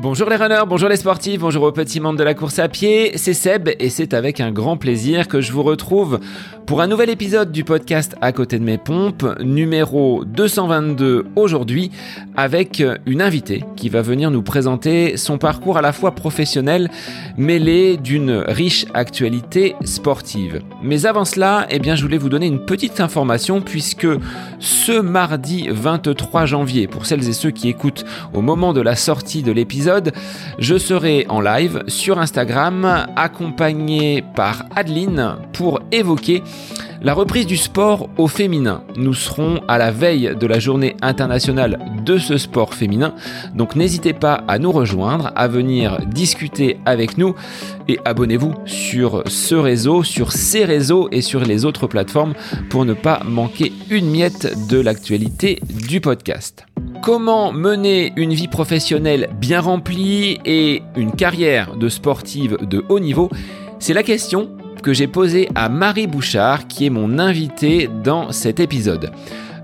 Bonjour les runners, bonjour les sportifs, bonjour aux petits membres de la course à pied, c'est Seb et c'est avec un grand plaisir que je vous retrouve pour un nouvel épisode du podcast À côté de mes pompes, numéro 222 aujourd'hui, avec une invitée qui va venir nous présenter son parcours à la fois professionnel mêlé d'une riche actualité sportive. Mais avant cela, eh bien, je voulais vous donner une petite information puisque ce mardi 23 janvier, pour celles et ceux qui écoutent au moment de la sortie de l'épisode, je serai en live sur Instagram accompagné par Adeline pour évoquer la reprise du sport au féminin. Nous serons à la veille de la journée internationale de ce sport féminin, donc n'hésitez pas à nous rejoindre, à venir discuter avec nous et abonnez-vous sur ce réseau, sur ces réseaux et sur les autres plateformes pour ne pas manquer une miette de l'actualité du podcast. Comment mener une vie professionnelle bien remplie et une carrière de sportive de haut niveau? C'est la question que j'ai posée à Marie Bouchard qui est mon invitée dans cet épisode.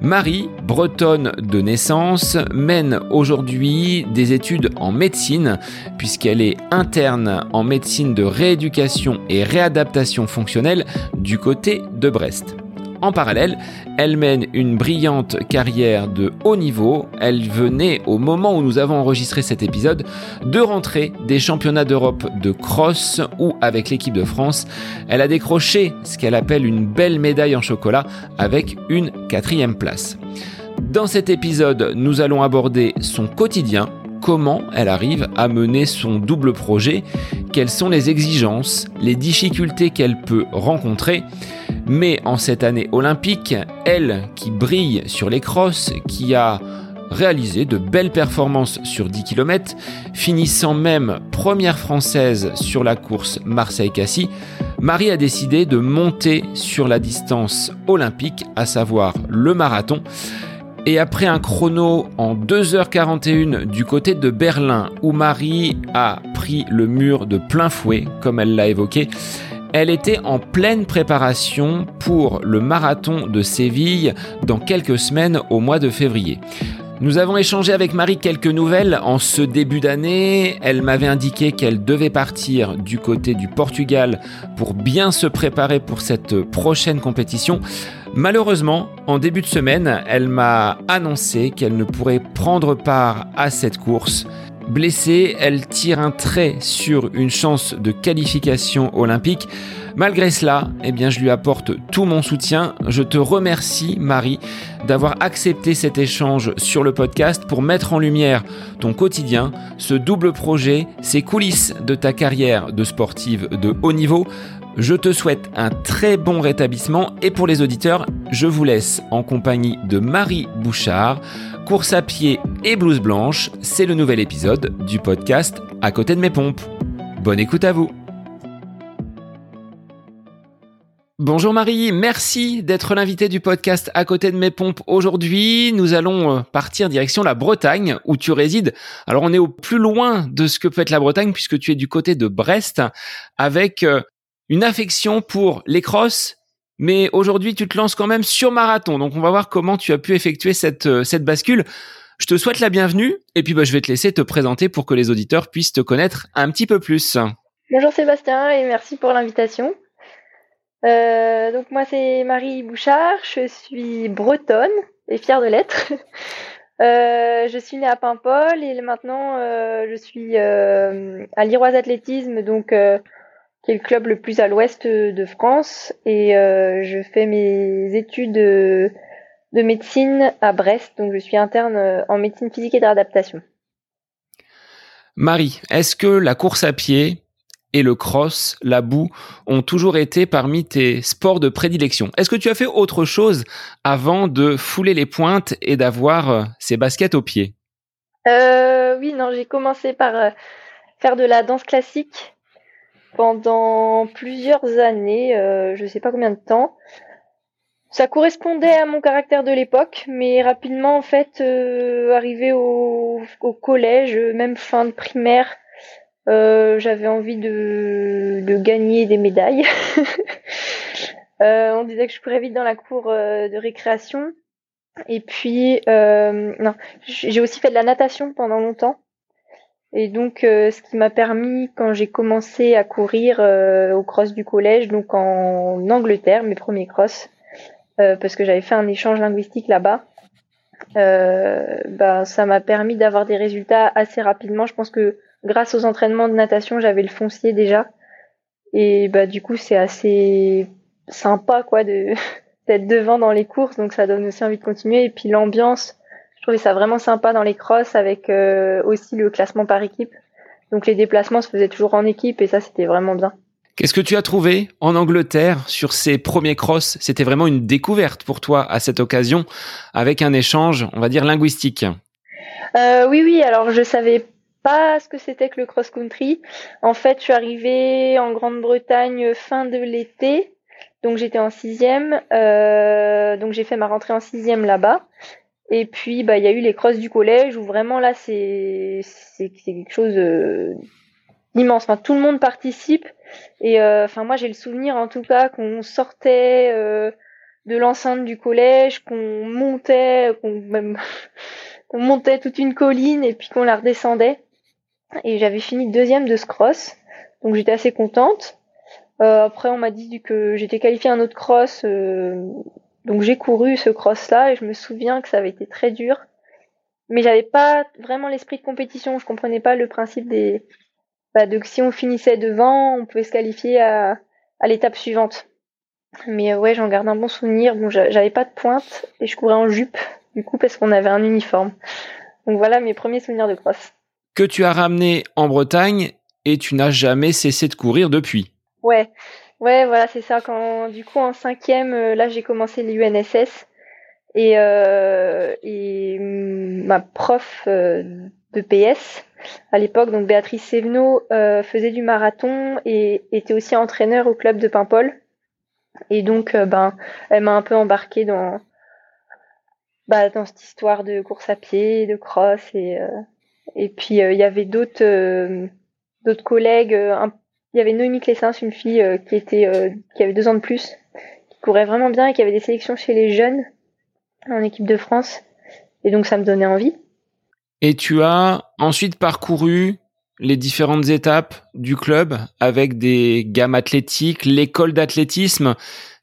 Marie, bretonne de naissance, mène aujourd'hui des études en médecine puisqu'elle est interne en médecine de rééducation et réadaptation fonctionnelle du côté de Brest. En parallèle, elle mène une brillante carrière de haut niveau. Elle venait, au moment où nous avons enregistré cet épisode, de rentrer des championnats d'Europe de cross où, avec l'équipe de France, elle a décroché ce qu'elle appelle une belle médaille en chocolat avec une quatrième place. Dans cet épisode, nous allons aborder son quotidien, comment elle arrive à mener son double projet, quelles sont les exigences, les difficultés qu'elle peut rencontrer. Mais en cette année olympique, elle qui brille sur les crosses, qui a réalisé de belles performances sur 10 km, finissant même première française sur la course Marseille-Cassis, Marie a décidé de monter sur la distance olympique, à savoir le marathon. Et après un chrono en 2h41 du côté de Berlin, où Marie a pris le mur de plein fouet, comme elle l'a évoqué, elle était en pleine préparation pour le marathon de Séville dans quelques semaines au mois de février. Nous avons échangé avec Marie quelques nouvelles en ce début d'année. Elle m'avait indiqué qu'elle devait partir du côté du Portugal pour bien se préparer pour cette prochaine compétition. Malheureusement, en début de semaine, elle m'a annoncé qu'elle ne pourrait prendre part à cette course. Blessée, elle tire un trait sur une chance de qualification olympique. Malgré cela, eh bien, je lui apporte tout mon soutien. Je te remercie, Marie, d'avoir accepté cet échange sur le podcast pour mettre en lumière ton quotidien, ce double projet, ces coulisses de ta carrière de sportive de haut niveau. Je te souhaite un très bon rétablissement et pour les auditeurs, je vous laisse en compagnie de Marie Bouchard. Course à pied et blouse blanche, c'est le nouvel épisode du podcast À côté de mes pompes. Bonne écoute à vous. Bonjour Marie, merci d'être l'invité du podcast À côté de mes pompes. Aujourd'hui, nous allons euh, partir direction la Bretagne où tu résides. Alors on est au plus loin de ce que peut être la Bretagne puisque tu es du côté de Brest avec euh, une affection pour les crosses, mais aujourd'hui tu te lances quand même sur marathon. Donc on va voir comment tu as pu effectuer cette, euh, cette bascule. Je te souhaite la bienvenue et puis bah, je vais te laisser te présenter pour que les auditeurs puissent te connaître un petit peu plus. Bonjour Sébastien et merci pour l'invitation. Euh, donc moi c'est Marie Bouchard, je suis bretonne et fière de l'être. Euh, je suis née à Paimpol et maintenant je suis à l'Iroise Athlétisme, donc qui est le club le plus à l'ouest de France. Et euh, je fais mes études de, médecine à Brest, donc je suis interne euh, en médecine physique et d'adaptation. Marie, est-ce que la course à pied et le cross, la boue, ont toujours été parmi tes sports de prédilection? Est-ce que tu as fait autre chose avant de fouler les pointes et d'avoir euh, ces baskets aux pieds Oui, non, j'ai commencé par faire de la danse classique pendant plusieurs années, euh, je sais pas combien de temps. Ça correspondait à mon caractère de l'époque, mais rapidement, en fait, euh, arrivé au, collège, même fin de primaire, euh, j'avais envie de, gagner des médailles. on disait que je courais vite dans la cour de récréation. Et puis, non, j'ai aussi fait de la natation pendant longtemps. Et donc, ce qui m'a permis, quand j'ai commencé à courir au cross du collège, donc en Angleterre, mes premiers cross, parce que j'avais fait un échange linguistique là-bas, bah, ça m'a permis d'avoir des résultats assez rapidement. Je pense que grâce aux entraînements de natation, j'avais le foncier déjà. Et bah du coup, c'est assez sympa quoi de d'être devant dans les courses, donc ça donne aussi envie de continuer. Et puis l'ambiance, trouvais ça vraiment sympa dans les crosses avec euh, aussi le classement par équipe. Donc les déplacements se faisaient toujours en équipe et ça c'était vraiment bien. Qu'est-ce que tu as trouvé en Angleterre sur ces premiers crosses? C'était vraiment une découverte pour toi à cette occasion avec un échange, on va dire linguistique. Euh, oui, oui. Alors je savais pas ce que c'était que le cross-country. En fait, je suis arrivée en Grande-Bretagne fin de l'été, donc j'étais en sixième, euh, donc j'ai fait ma rentrée en sixième là-bas. Et puis, bah, il y a eu les crosses du collège où vraiment là, c'est c'est quelque chose euh, d'immense. Enfin, tout le monde participe. Et euh, enfin, moi, j'ai le souvenir, en tout cas, qu'on sortait de l'enceinte du collège, qu'on montait, qu'on même qu'on montait toute une colline et puis qu'on la redescendait et j'avais fini deuxième de ce cross, donc j'étais assez contente. Euh, après, on m'a dit que j'étais qualifiée à un autre cross, euh, donc j'ai couru ce cross-là et je me souviens que ça avait été très dur, mais j'avais pas vraiment l'esprit de compétition. Je comprenais pas le principe des, bah, de que si on finissait devant, on pouvait se qualifier à, à l'étape suivante. Mais ouais, j'en garde un bon souvenir. Bon, j'avais pas de pointe et je courais en jupe, du coup, parce qu'on avait un uniforme. Donc voilà mes premiers souvenirs de cross que tu as ramené en Bretagne et tu n'as jamais cessé de courir depuis. Ouais, ouais, voilà, c'est ça. Quand du coup en cinquième, euh, là j'ai commencé l'UNSS et, euh, et ma prof euh, de PS à l'époque, donc Béatrice Sévenot, faisait du marathon et était aussi entraîneur au club de Paimpol. Et donc, ben, elle m'a un peu embarqué dans, bah, dans cette histoire de course à pied, de cross et et puis il y avait d'autres d'autres collègues. Euh, il y avait Noémie Clessens, une fille qui était qui avait deux ans de plus, qui courait vraiment bien et qui avait des sélections chez les jeunes en équipe de France. Et donc ça me donnait envie. Et tu as ensuite parcouru les différentes étapes du club avec des gammes athlétiques, l'école d'athlétisme,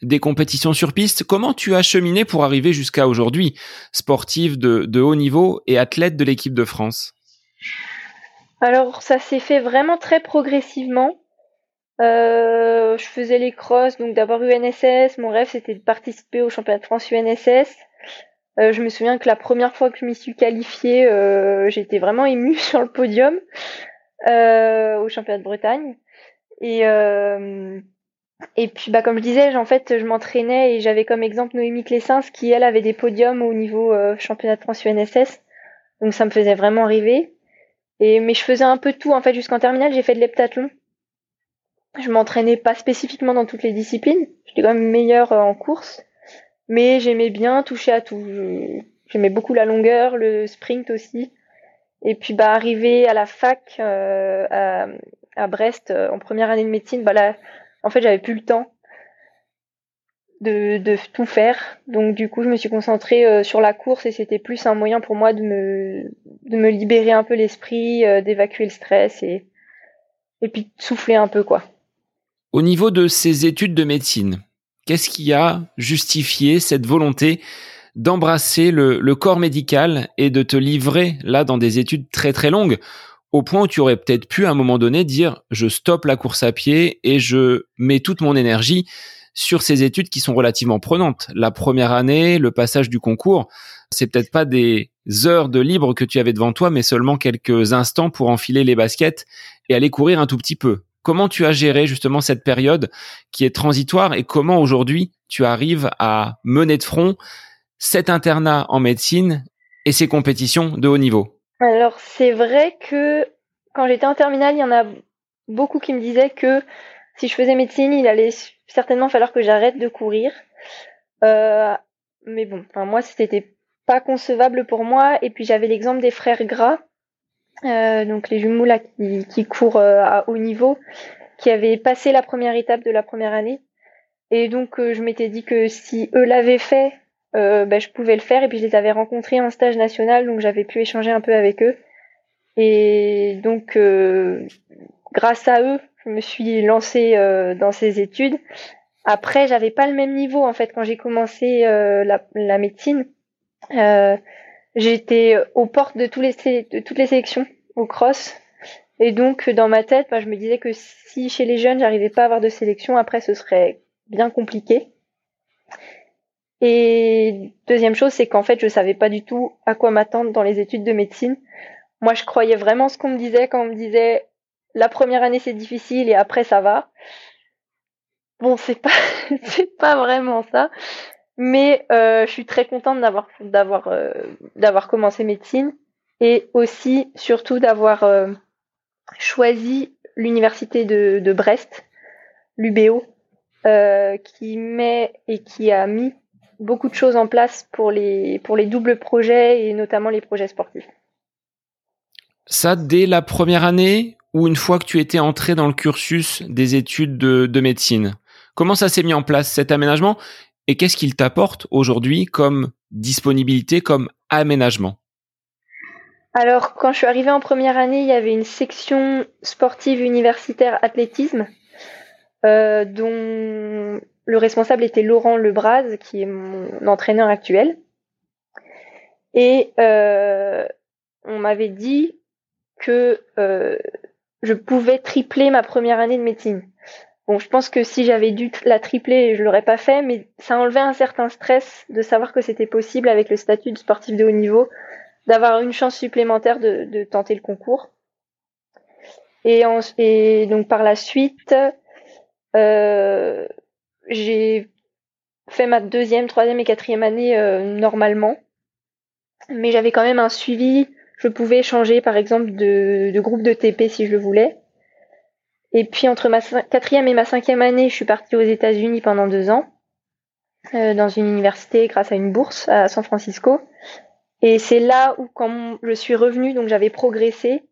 des compétitions sur piste. Comment tu as cheminé pour arriver jusqu'à aujourd'hui, sportive de, de haut niveau et athlète de l'équipe de France? Alors ça s'est fait vraiment très progressivement. Euh, je faisais les crosses, donc d'abord UNSS. Mon rêve c'était de participer au championnat de France UNSS. Euh, je me souviens que la première fois que je m'y suis qualifiée, euh, j'étais vraiment émue sur le podium au championnat de Bretagne. Et et puis bah comme je disais, en fait, je m'entraînais et j'avais comme exemple Noémie Clessens qui elle avait des podiums au niveau championnat de France UNSS. Donc ça me faisait vraiment rêver. Et, mais je faisais un peu tout en fait jusqu'en terminale, j'ai fait de l'heptathlon. Je m'entraînais pas spécifiquement dans toutes les disciplines, j'étais quand même meilleure euh, en course, mais j'aimais bien toucher à tout. J'aimais beaucoup la longueur, le sprint aussi. Et puis bah arrivé à la fac euh, à, à, Brest euh, en première année de médecine, bah là en fait j'avais plus le temps de, de, tout faire. Donc du coup, je me suis concentrée euh, sur la course et c'était plus un moyen pour moi de me, de me libérer un peu l'esprit, euh, d'évacuer le stress et, et puis de souffler un peu quoi. Au niveau de ces études de médecine, qu'est-ce qui a justifié cette volonté d'embrasser le, le, corps médical et de te livrer là dans des études très très longues au point où tu aurais peut-être pu à un moment donné dire je stoppe la course à pied et je mets toute mon énergie sur ces études qui sont relativement prenantes. La première année, le passage du concours, c'est peut-être pas des heures de libre que tu avais devant toi, mais seulement quelques instants pour enfiler les baskets et aller courir un tout petit peu. Comment tu as géré justement cette période qui est transitoire et comment aujourd'hui tu arrives à mener de front cet internat en médecine et ces compétitions de haut niveau? Alors c'est vrai que quand j'étais en terminale, il y en a beaucoup qui me disaient que si je faisais médecine, il allait certainement falloir que j'arrête de courir. Euh, mais bon, enfin, moi, c'était pas concevable pour moi. Et puis, j'avais l'exemple des frères Gras, donc les jumeaux là qui, courent euh, à haut niveau, qui avaient passé la première étape de la première année. Et donc, je m'étais dit que si eux l'avaient fait, ben, je pouvais le faire. Et puis, je les avais rencontrés en stage national, donc j'avais pu échanger un peu avec eux. Et donc, grâce à eux, je me suis lancée dans ces études. Après, j'avais pas le même niveau en fait quand j'ai commencé la, médecine. J'étais aux portes de, tous les, toutes les sélections au cross. Et donc, dans ma tête, bah, je me disais que si chez les jeunes, j'arrivais pas à avoir de sélection, après, ce serait bien compliqué. Et deuxième chose, c'est qu'en fait, je savais pas du tout à quoi m'attendre dans les études de médecine. Moi, je croyais vraiment ce qu'on me disait quand on me disait la première année c'est difficile et après ça va. Bon, c'est pas, c'est pas vraiment ça. Mais euh, je suis très contente d'avoir d'avoir euh, d'avoir commencé médecine et aussi surtout d'avoir euh, choisi l'université de, de Brest, l'UBO, qui met et qui a mis beaucoup de choses en place pour les pour les doubles projets et notamment les projets sportifs. Ça dès la première année ou une fois que tu étais entré dans le cursus des études de, de médecine? Comment ça s'est mis en place cet aménagement? Et qu'est-ce qu'il t'apporte aujourd'hui comme disponibilité, comme aménagement? Alors, quand je suis arrivée en première année, il y avait une section sportive universitaire athlétisme, euh, dont le responsable était Laurent Lebras, qui est mon entraîneur actuel. Et euh, on m'avait dit que euh, je pouvais tripler ma première année de médecine. Bon, je pense que si j'avais dû la tripler, je l'aurais pas fait, mais ça enlevait un certain stress de savoir que c'était possible avec le statut de sportif de haut niveau, d'avoir une chance supplémentaire de, tenter le concours. Et, et, donc par la suite, euh, j'ai fait ma deuxième, troisième et quatrième année euh, normalement, mais j'avais quand même un suivi. Je pouvais changer par exemple de, de groupe de TP si je le voulais. Et puis entre ma quatrième et ma cinquième année, je suis partie aux États-Unis pendant deux ans, euh, dans une université grâce à une bourse à San Francisco. Et c'est là où quand je suis revenue, donc j'avais progressé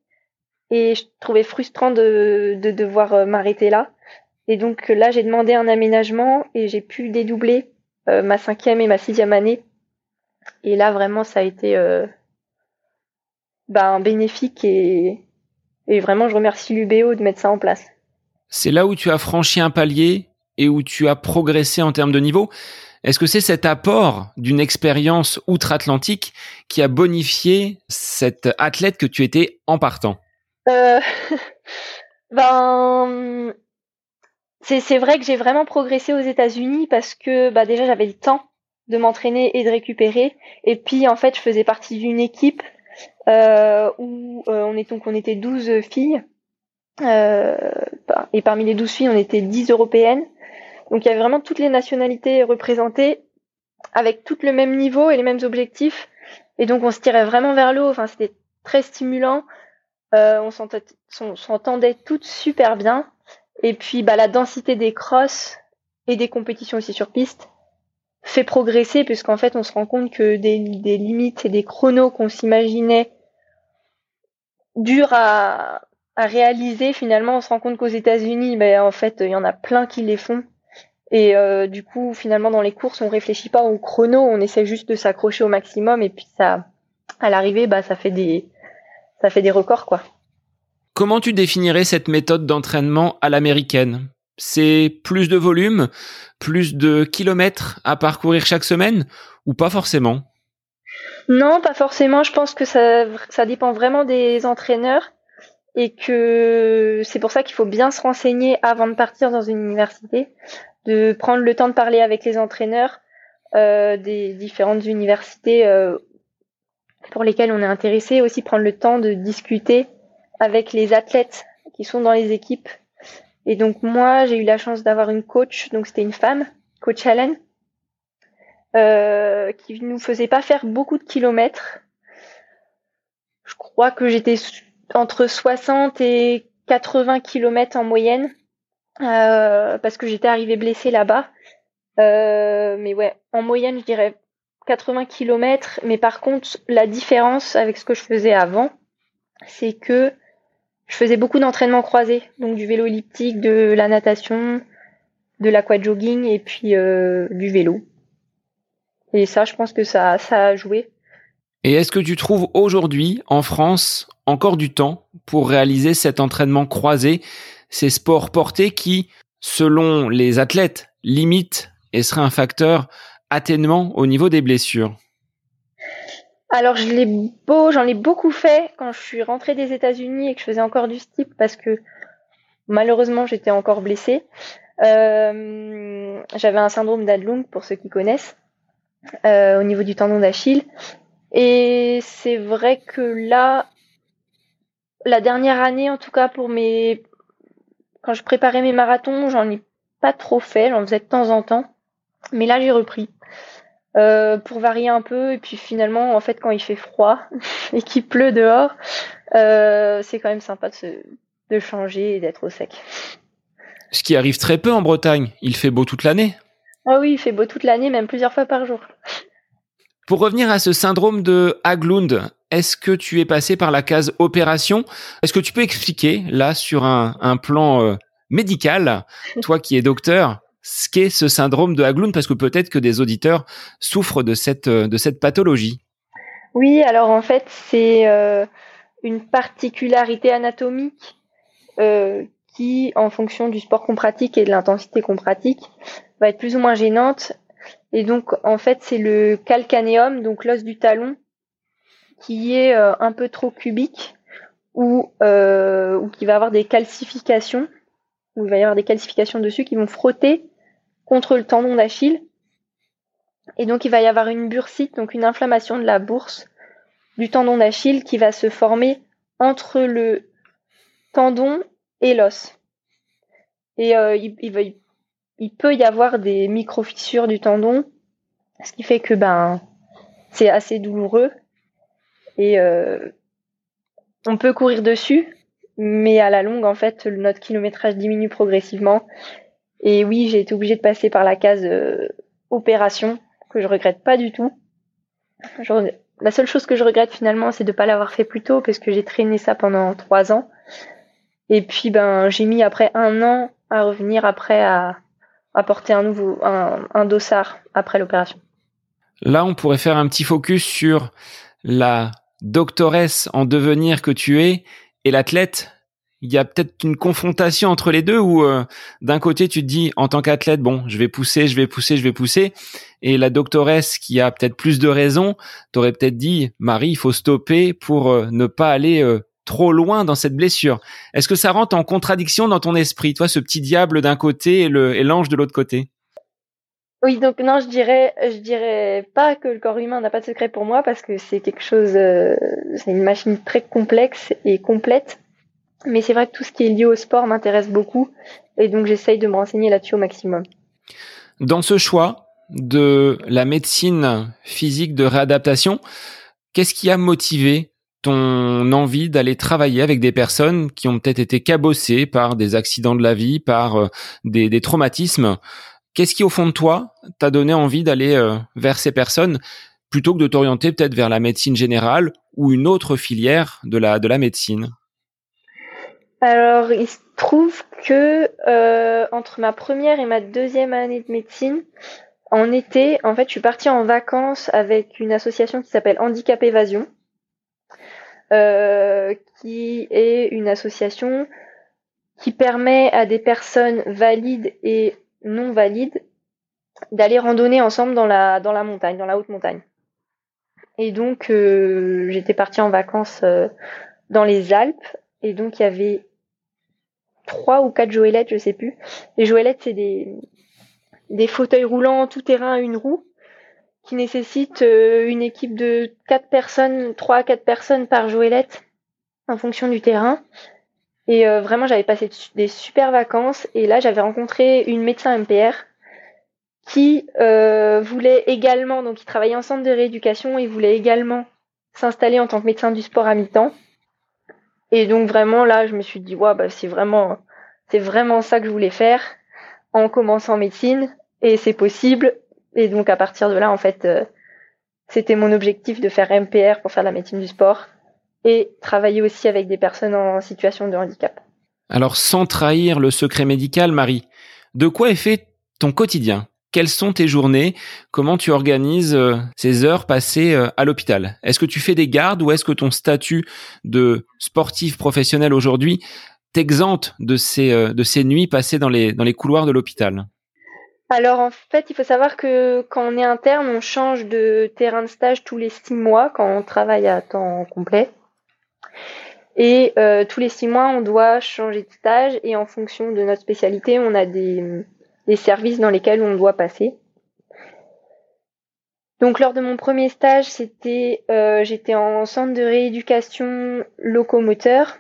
et je trouvais frustrant de, de devoir euh, m'arrêter là. Et donc là, j'ai demandé un aménagement et j'ai pu dédoubler euh, ma cinquième et ma sixième année. Et là, vraiment, ça a été euh, ben, bénéfique et, et vraiment, je remercie l'UBO de mettre ça en place. C'est là où tu as franchi un palier et où tu as progressé en termes de niveau. Est-ce que c'est cet apport d'une expérience outre-Atlantique qui a bonifié cette athlète que tu étais en partant? Euh, Ben, c'est vrai que j'ai vraiment progressé aux États-Unis parce que bah, déjà j'avais le temps de m'entraîner et de récupérer. Et puis en fait, je faisais partie d'une équipe où euh, on, on était 12 filles. Euh, et parmi les 12 filles, on était 10 européennes. Donc il y avait vraiment toutes les nationalités représentées avec tout le même niveau et les mêmes objectifs. Et donc on se tirait vraiment vers le haut. Enfin, c'était très stimulant. Euh, on s'entendait toutes super bien. Et puis bah, la densité des crosses et des compétitions aussi sur piste fait progresser puisqu'en fait on se rend compte que des, limites et des chronos qu'on s'imaginait durs à, à réaliser finalement on se rend compte qu'aux États-Unis ben en fait il y en a plein qui les font et euh, du coup finalement dans les courses on réfléchit pas au chrono on essaie juste de s'accrocher au maximum et puis ça à l'arrivée bah ça fait des ça fait des records quoi. Comment tu définirais cette méthode d'entraînement à l'américaine? C'est plus de volume, plus de kilomètres à parcourir chaque semaine ou pas forcément? Non, pas forcément. Je pense que ça, dépend vraiment des entraîneurs et que c'est pour ça qu'il faut bien se renseigner avant de partir dans une université, de prendre le temps de parler avec les entraîneurs euh, des différentes universités euh, pour lesquelles on est intéressé, aussi prendre le temps de discuter avec les athlètes qui sont dans les équipes et donc moi, j'ai eu la chance d'avoir une coach, donc c'était une femme, coach Helen, euh, qui nous faisait pas faire beaucoup de kilomètres. Je crois que j'étais entre 60 et 80 kilomètres en moyenne, euh, parce que j'étais arrivée blessée là-bas. Euh, mais ouais, en moyenne, je dirais 80 kilomètres. Mais par contre, la différence avec ce que je faisais avant, c'est que je faisais beaucoup d'entraînements croisés, donc du vélo elliptique, de la natation, de l'aquajogging et puis euh, du vélo. Et ça, je pense que ça, ça a joué. Et est-ce que tu trouves aujourd'hui, en France, encore du temps pour réaliser cet entraînement croisé, ces sports portés qui, selon les athlètes, limitent et seraient un facteur atténuant au niveau des blessures? Alors je l'ai beau, j'en ai beaucoup fait quand je suis rentrée des États-Unis et que je faisais encore du steep parce que malheureusement j'étais encore blessée. Euh, j'avais un syndrome d'Adlung pour ceux qui connaissent euh, au niveau du tendon d'Achille. Et c'est vrai que là la dernière année en tout cas pour mes quand je préparais mes marathons j'en ai pas trop fait j'en faisais de temps en temps. Mais là j'ai repris euh, pour varier un peu. Et puis finalement, en fait, quand il fait froid et qu'il pleut dehors, euh, c'est quand même sympa de, se, de changer et d'être au sec. Ce qui arrive très peu en Bretagne. Il fait beau toute l'année. Ah oui, il fait beau toute l'année, même plusieurs fois par jour. Pour revenir à ce syndrome de Haglund, est-ce que tu es passé par la case opération? Est-ce que tu peux expliquer, là, sur un, un plan euh, médical, toi qui es docteur, ce qu'est ce syndrome de Haglund parce que peut-être que des auditeurs souffrent de cette, euh, pathologie. Oui, alors en fait, c'est euh, une particularité anatomique euh, qui, en fonction du sport qu'on pratique et de l'intensité qu'on pratique, va être plus ou moins gênante. Et donc, en fait, c'est le calcanéum, donc l'os du talon, qui est un peu trop cubique ou qui va avoir des calcifications, il va y avoir des calcifications dessus qui vont frotter contre le tendon d'Achille. Et donc il va y avoir une bursite, donc une inflammation de la bourse du tendon d'Achille qui va se former entre le tendon et l'os. Et euh, il, il, peut y avoir des micro-fissures du tendon, ce qui fait que ben c'est assez douloureux. Et euh, on peut courir dessus, mais à la longue, en fait, notre kilométrage diminue progressivement et oui, j'ai été obligée de passer par la case euh, opération, que je regrette pas du tout. la seule chose que je regrette finalement, c'est de ne pas l'avoir fait plus tôt, parce que j'ai traîné ça pendant trois ans. Et puis ben j'ai mis après un an à revenir après à, porter un nouveau un, un dossard après l'opération. Là, on pourrait faire un petit focus sur la doctoresse en devenir que tu es et l'athlète il y a peut-être une confrontation entre les deux où euh, d'un côté tu te dis en tant qu'athlète bon je vais pousser je vais pousser je vais pousser. Et la doctoresse qui a peut-être plus de raisons t'aurais peut-être dit Marie il faut stopper pour euh, ne pas aller euh, trop loin dans cette blessure. Est-ce que ça rentre en contradiction dans ton esprit toi ce petit diable d'un côté et l'ange de l'autre côté? Oui, donc non, je dirais, je dirais pas que le corps humain n'a pas de secret pour moi parce que c'est quelque chose, c'est une machine très complexe et complète mais c'est vrai que tout ce qui est lié au sport m'intéresse beaucoup et donc j'essaye de me renseigner là-dessus au maximum. Dans ce choix de la médecine physique de réadaptation, qu'est-ce qui a motivé ton envie d'aller travailler avec des personnes qui ont peut-être été cabossées par des accidents de la vie, par euh, des, des traumatismes Qu'est-ce qui, au fond de toi, t'a donné envie d'aller euh, vers ces personnes plutôt que de t'orienter peut-être vers la médecine générale ou une autre filière de la, de la médecine? Alors, il se trouve que euh, entre ma première et ma deuxième année de médecine, en été, en fait, je suis partie en vacances avec une association qui s'appelle Handicap Évasion, euh, qui est une association qui permet à des personnes valides et non valides d'aller randonner ensemble dans la dans la montagne, dans la haute montagne. Et donc, euh, j'étais partie en vacances dans les Alpes, et donc il y avait trois ou quatre joëlettes, je sais plus. Les joëlettes, c'est des, des fauteuils roulants tout terrain à une roue qui nécessitent euh, une équipe de quatre personnes, trois à quatre personnes par joëlette en fonction du terrain. Et euh, vraiment, j'avais passé des super vacances et là, j'avais rencontré une médecin MPR qui euh, voulait également, donc il travaillait en centre de rééducation et voulait également s'installer en tant que médecin du sport à mi-temps. Et donc vraiment là, je me suis dit, ouais, bah, c'est vraiment, c'est vraiment ça que je voulais faire en commençant médecine et c'est possible. Et donc à partir de là, en fait, euh, c'était mon objectif de faire MPR pour faire la médecine du sport et travailler aussi avec des personnes en situation de handicap. Alors sans trahir le secret médical, Marie, de quoi est fait ton quotidien? Quelles sont tes journées? Comment tu organises euh, ces heures passées euh, à l'hôpital? Est-ce que tu fais des gardes ou est-ce que ton statut de sportif professionnel aujourd'hui t'exempte de ces, euh, de ces nuits passées dans les, dans les couloirs de l'hôpital? Alors en fait, il faut savoir que quand on est interne, on change de terrain de stage tous les six mois quand on travaille à temps complet. Et tous les six mois, on doit changer de stage et en fonction de notre spécialité, on a des, services dans lesquels on doit passer. Donc lors de mon premier stage, c'était euh, j'étais en centre de rééducation locomoteur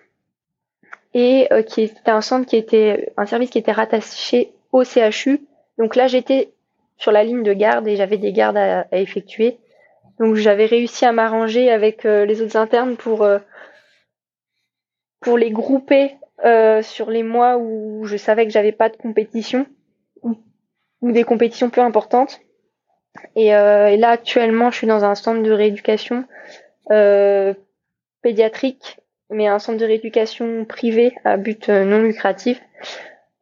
et euh, qui était un centre qui était un service qui était rattaché au CHU. Donc là j'étais sur la ligne de garde et j'avais des gardes à, effectuer. Donc j'avais réussi à m'arranger avec euh, les autres internes pour pour les grouper sur les mois où je savais que j'avais pas de compétition ou des compétitions peu importantes. Euh, et, là, actuellement, je suis dans un centre de rééducation euh, pédiatrique, mais un centre de rééducation privé à but euh, non lucratif.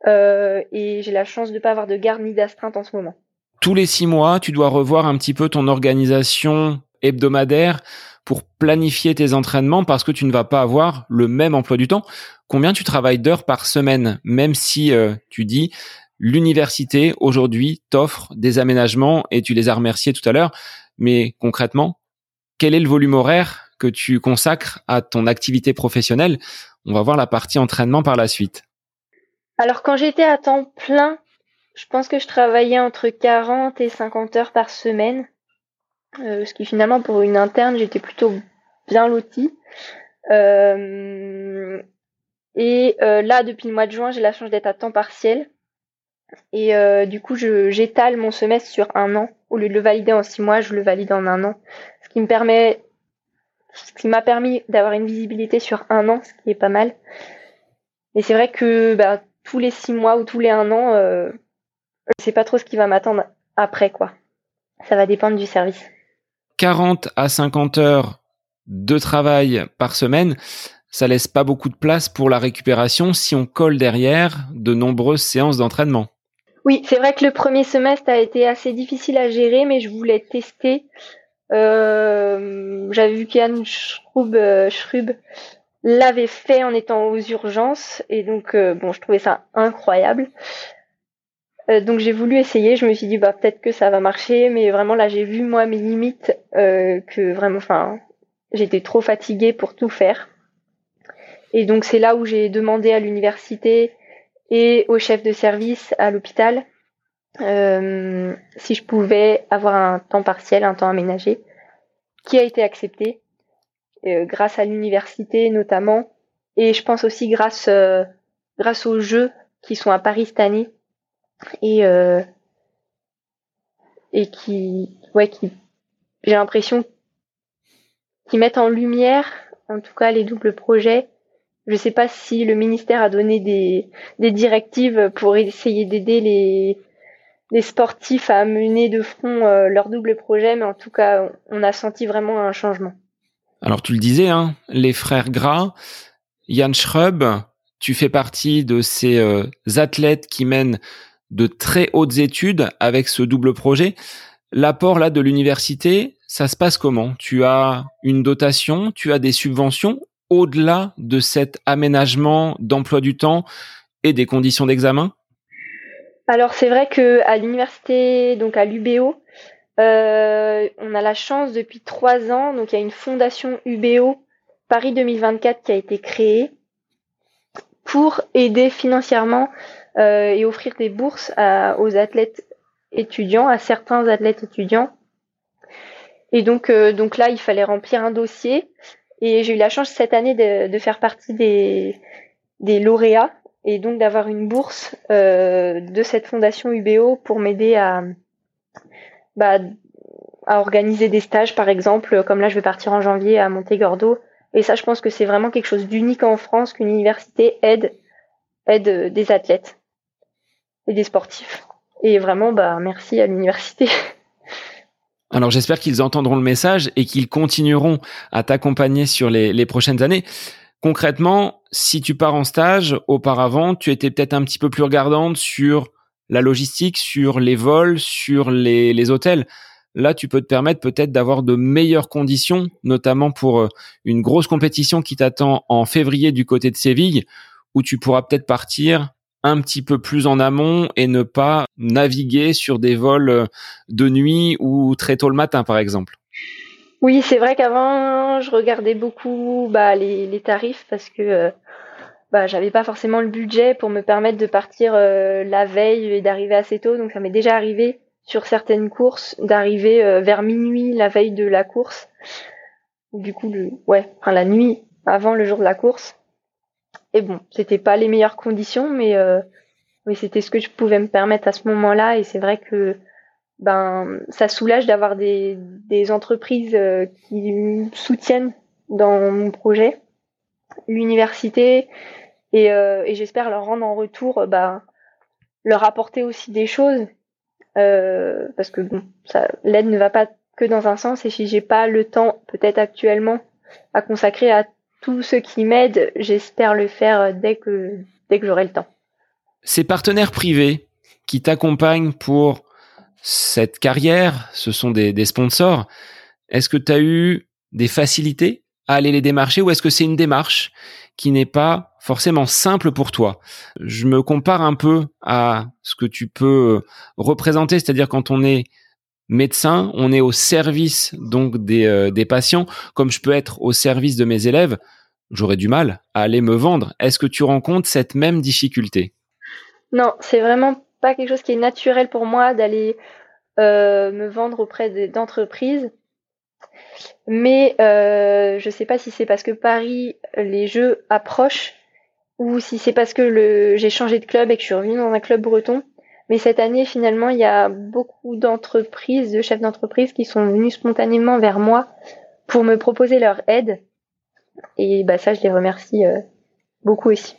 et j'ai la chance de ne pas avoir de garde ni d'astreinte en ce moment. Tous les six mois, tu dois revoir un petit peu ton organisation hebdomadaire pour planifier tes entraînements parce que tu ne vas pas avoir le même emploi du temps. Combien tu travailles d'heures par semaine, même si tu dis l'université aujourd'hui t'offre des aménagements et tu les as remerciés tout à l'heure. Mais concrètement, quel est le volume horaire que tu consacres à ton activité professionnelle? On va voir la partie entraînement par la suite. Alors quand j'étais à temps plein, je pense que je travaillais entre 40 et 50 heures par semaine. Euh, ce qui finalement pour une interne, j'étais plutôt bien lotie. Euh, et euh, là, depuis le mois de juin, j'ai la chance d'être à temps partiel. Et du coup, j'étale mon semestre sur un an. Au lieu de le valider en six mois, je le valide en un an. Ce qui me permet, ce qui m'a permis d'avoir une visibilité sur un an, ce qui est pas mal. Mais c'est vrai que bah, tous les six mois ou tous les un an, je sais pas trop ce qui va m'attendre après, quoi. Ça va dépendre du service. 40 à 50 heures de travail par semaine, ça laisse pas beaucoup de place pour la récupération si on colle derrière de nombreuses séances d'entraînement. Oui, c'est vrai que le premier semestre a été assez difficile à gérer, mais je voulais tester. Euh, J'avais vu qu'Yann Schrub, euh, l'avait fait en étant aux urgences, et donc euh, bon, je trouvais ça incroyable. Euh, donc j'ai voulu essayer. Je me suis dit bah peut-être que ça va marcher, mais vraiment là j'ai vu moi mes limites, que vraiment, enfin, j'étais trop fatiguée pour tout faire. Et donc c'est là où j'ai demandé à l'université et au chef de service à l'hôpital euh, si je pouvais avoir un temps partiel, un temps aménagé, qui a été accepté euh, grâce à l'université notamment, et je pense aussi grâce euh, grâce aux Jeux qui sont à Paris cette année et et qui ouais qui j'ai l'impression qui mettent en lumière en tout cas les doubles projets je sais pas si le ministère a donné des, directives pour essayer d'aider les, les sportifs à mener de front euh, leur double projet, mais en tout cas, on a senti vraiment un changement. Alors tu le disais, hein, les frères Gras, Yann Schrub, tu fais partie de ces euh, athlètes qui mènent de très hautes études avec ce double projet. L'apport là de l'université, ça se passe comment? Tu as une dotation, tu as des subventions au-delà de cet aménagement d'emploi du temps et des conditions d'examen? Alors c'est vrai que à l'université, donc à l'UBO, euh, on a la chance depuis trois ans, donc il y a une fondation UBO Paris 2024 qui a été créée pour aider financièrement et offrir des bourses aux athlètes étudiants, à certains athlètes étudiants. Et donc, euh, donc là, il fallait remplir un dossier et j'ai eu la chance cette année de, faire partie des, des lauréats et donc d'avoir une bourse euh, de cette fondation UBO pour m'aider à, bah, à organiser des stages, par exemple. Comme là, je vais partir en janvier à Montegordo. Et ça, je pense que c'est vraiment quelque chose d'unique en France qu'une université aide, aide des athlètes et des sportifs. Et vraiment, bah, merci à l'université. Alors j'espère qu'ils entendront le message et qu'ils continueront à t'accompagner sur les, prochaines années. Concrètement, si tu pars en stage, auparavant, tu étais peut-être un petit peu plus regardante sur la logistique, sur les vols, sur les, les hôtels. Là, tu peux te permettre peut-être d'avoir de meilleures conditions, notamment pour euh, une grosse compétition qui t'attend en février du côté de Séville, où tu pourras peut-être partir un petit peu plus en amont et ne pas naviguer sur des vols euh, de nuit ou très tôt le matin, par exemple. Oui, c'est vrai qu'avant, je regardais beaucoup bah, les, tarifs parce que euh, bah, j'avais pas forcément le budget pour me permettre de partir euh, la veille et d'arriver assez tôt. Donc ça m'est déjà arrivé sur certaines courses d'arriver vers minuit la veille de la course. Du coup, le, ouais, la nuit avant le jour de la course. Et bon, c'était pas les meilleures conditions, mais euh, c'était ce que je pouvais me permettre à ce moment-là. Et c'est vrai que ben ça soulage d'avoir des, entreprises euh, qui me soutiennent dans mon projet, l'université, et, euh, j'espère leur rendre en retour, ben, leur apporter aussi des choses, parce que l'aide ne va pas que dans un sens, et si j'ai pas le temps, peut-être actuellement, à consacrer à tout ce qui m'aide, j'espère le faire dès que, dès que j'aurai le temps. Ces partenaires privés qui t'accompagnent pour cette carrière, ce sont des sponsors. Est-ce que tu as eu des facilités à aller les démarcher ou est-ce que c'est une démarche qui n'est pas forcément simple pour toi? Je me compare un peu à ce que tu peux représenter, c'est-à-dire quand on est médecin, on est au service donc des, euh, des patients, comme je peux être au service de mes élèves, j'aurais du mal à aller me vendre. Est-ce que tu rencontres cette même difficulté? Non, c'est vraiment pas quelque chose qui est naturel pour moi d'aller euh, me vendre auprès d'entreprises. Mais euh, je sais pas si c'est parce que Paris, les jeux approchent ou si c'est parce que j'ai changé de club et que je suis revenue dans un club breton. Mais cette année, finalement, il y a beaucoup d'entreprises, de chefs d'entreprise qui sont venus spontanément vers moi pour me proposer leur aide. Et bah, ça, je les remercie euh, beaucoup aussi.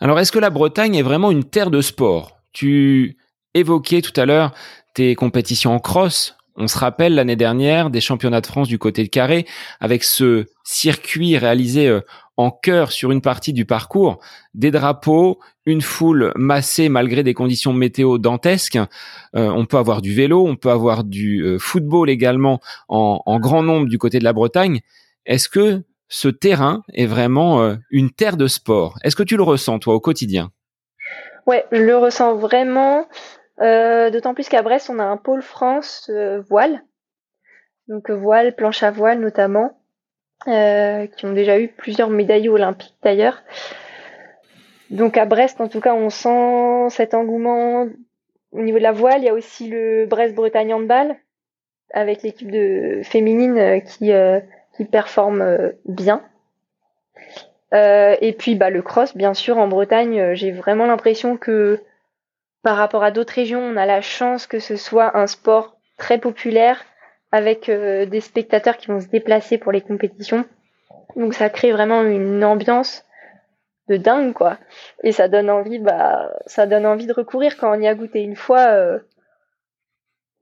Alors, est-ce que la Bretagne est vraiment une terre de sport? Tu évoquais tout à l'heure tes compétitions en cross. On se rappelle l'année dernière des championnats de France du côté de Carré avec ce circuit réalisé euh, en cœur sur une partie du parcours, des drapeaux, une foule massée malgré des conditions météo dantesques. Euh, on peut avoir du vélo, on peut avoir du euh, football également en, grand nombre du côté de la Bretagne. Est-ce que ce terrain est vraiment euh, une terre de sport? Est-ce que tu le ressens toi au quotidien? Ouais, je le ressens vraiment. D'autant plus qu'à Brest, on a un pôle France voile, donc voile, planche à voile notamment. Euh, qui ont déjà eu plusieurs médailles olympiques d'ailleurs. Donc à Brest, en tout cas, on sent cet engouement au niveau de la voile. Il y a aussi le Brest-Bretagne handball avec l'équipe de féminine euh, qui euh, qui performe bien. et puis bah le cross, bien sûr, en Bretagne, j'ai vraiment l'impression que par rapport à d'autres régions, on a la chance que ce soit un sport très populaire avec euh, des spectateurs qui vont se déplacer pour les compétitions. Donc ça crée vraiment une ambiance de dingue quoi. Et ça donne envie, bah, ça donne envie de recourir quand on y a goûté une fois. Euh,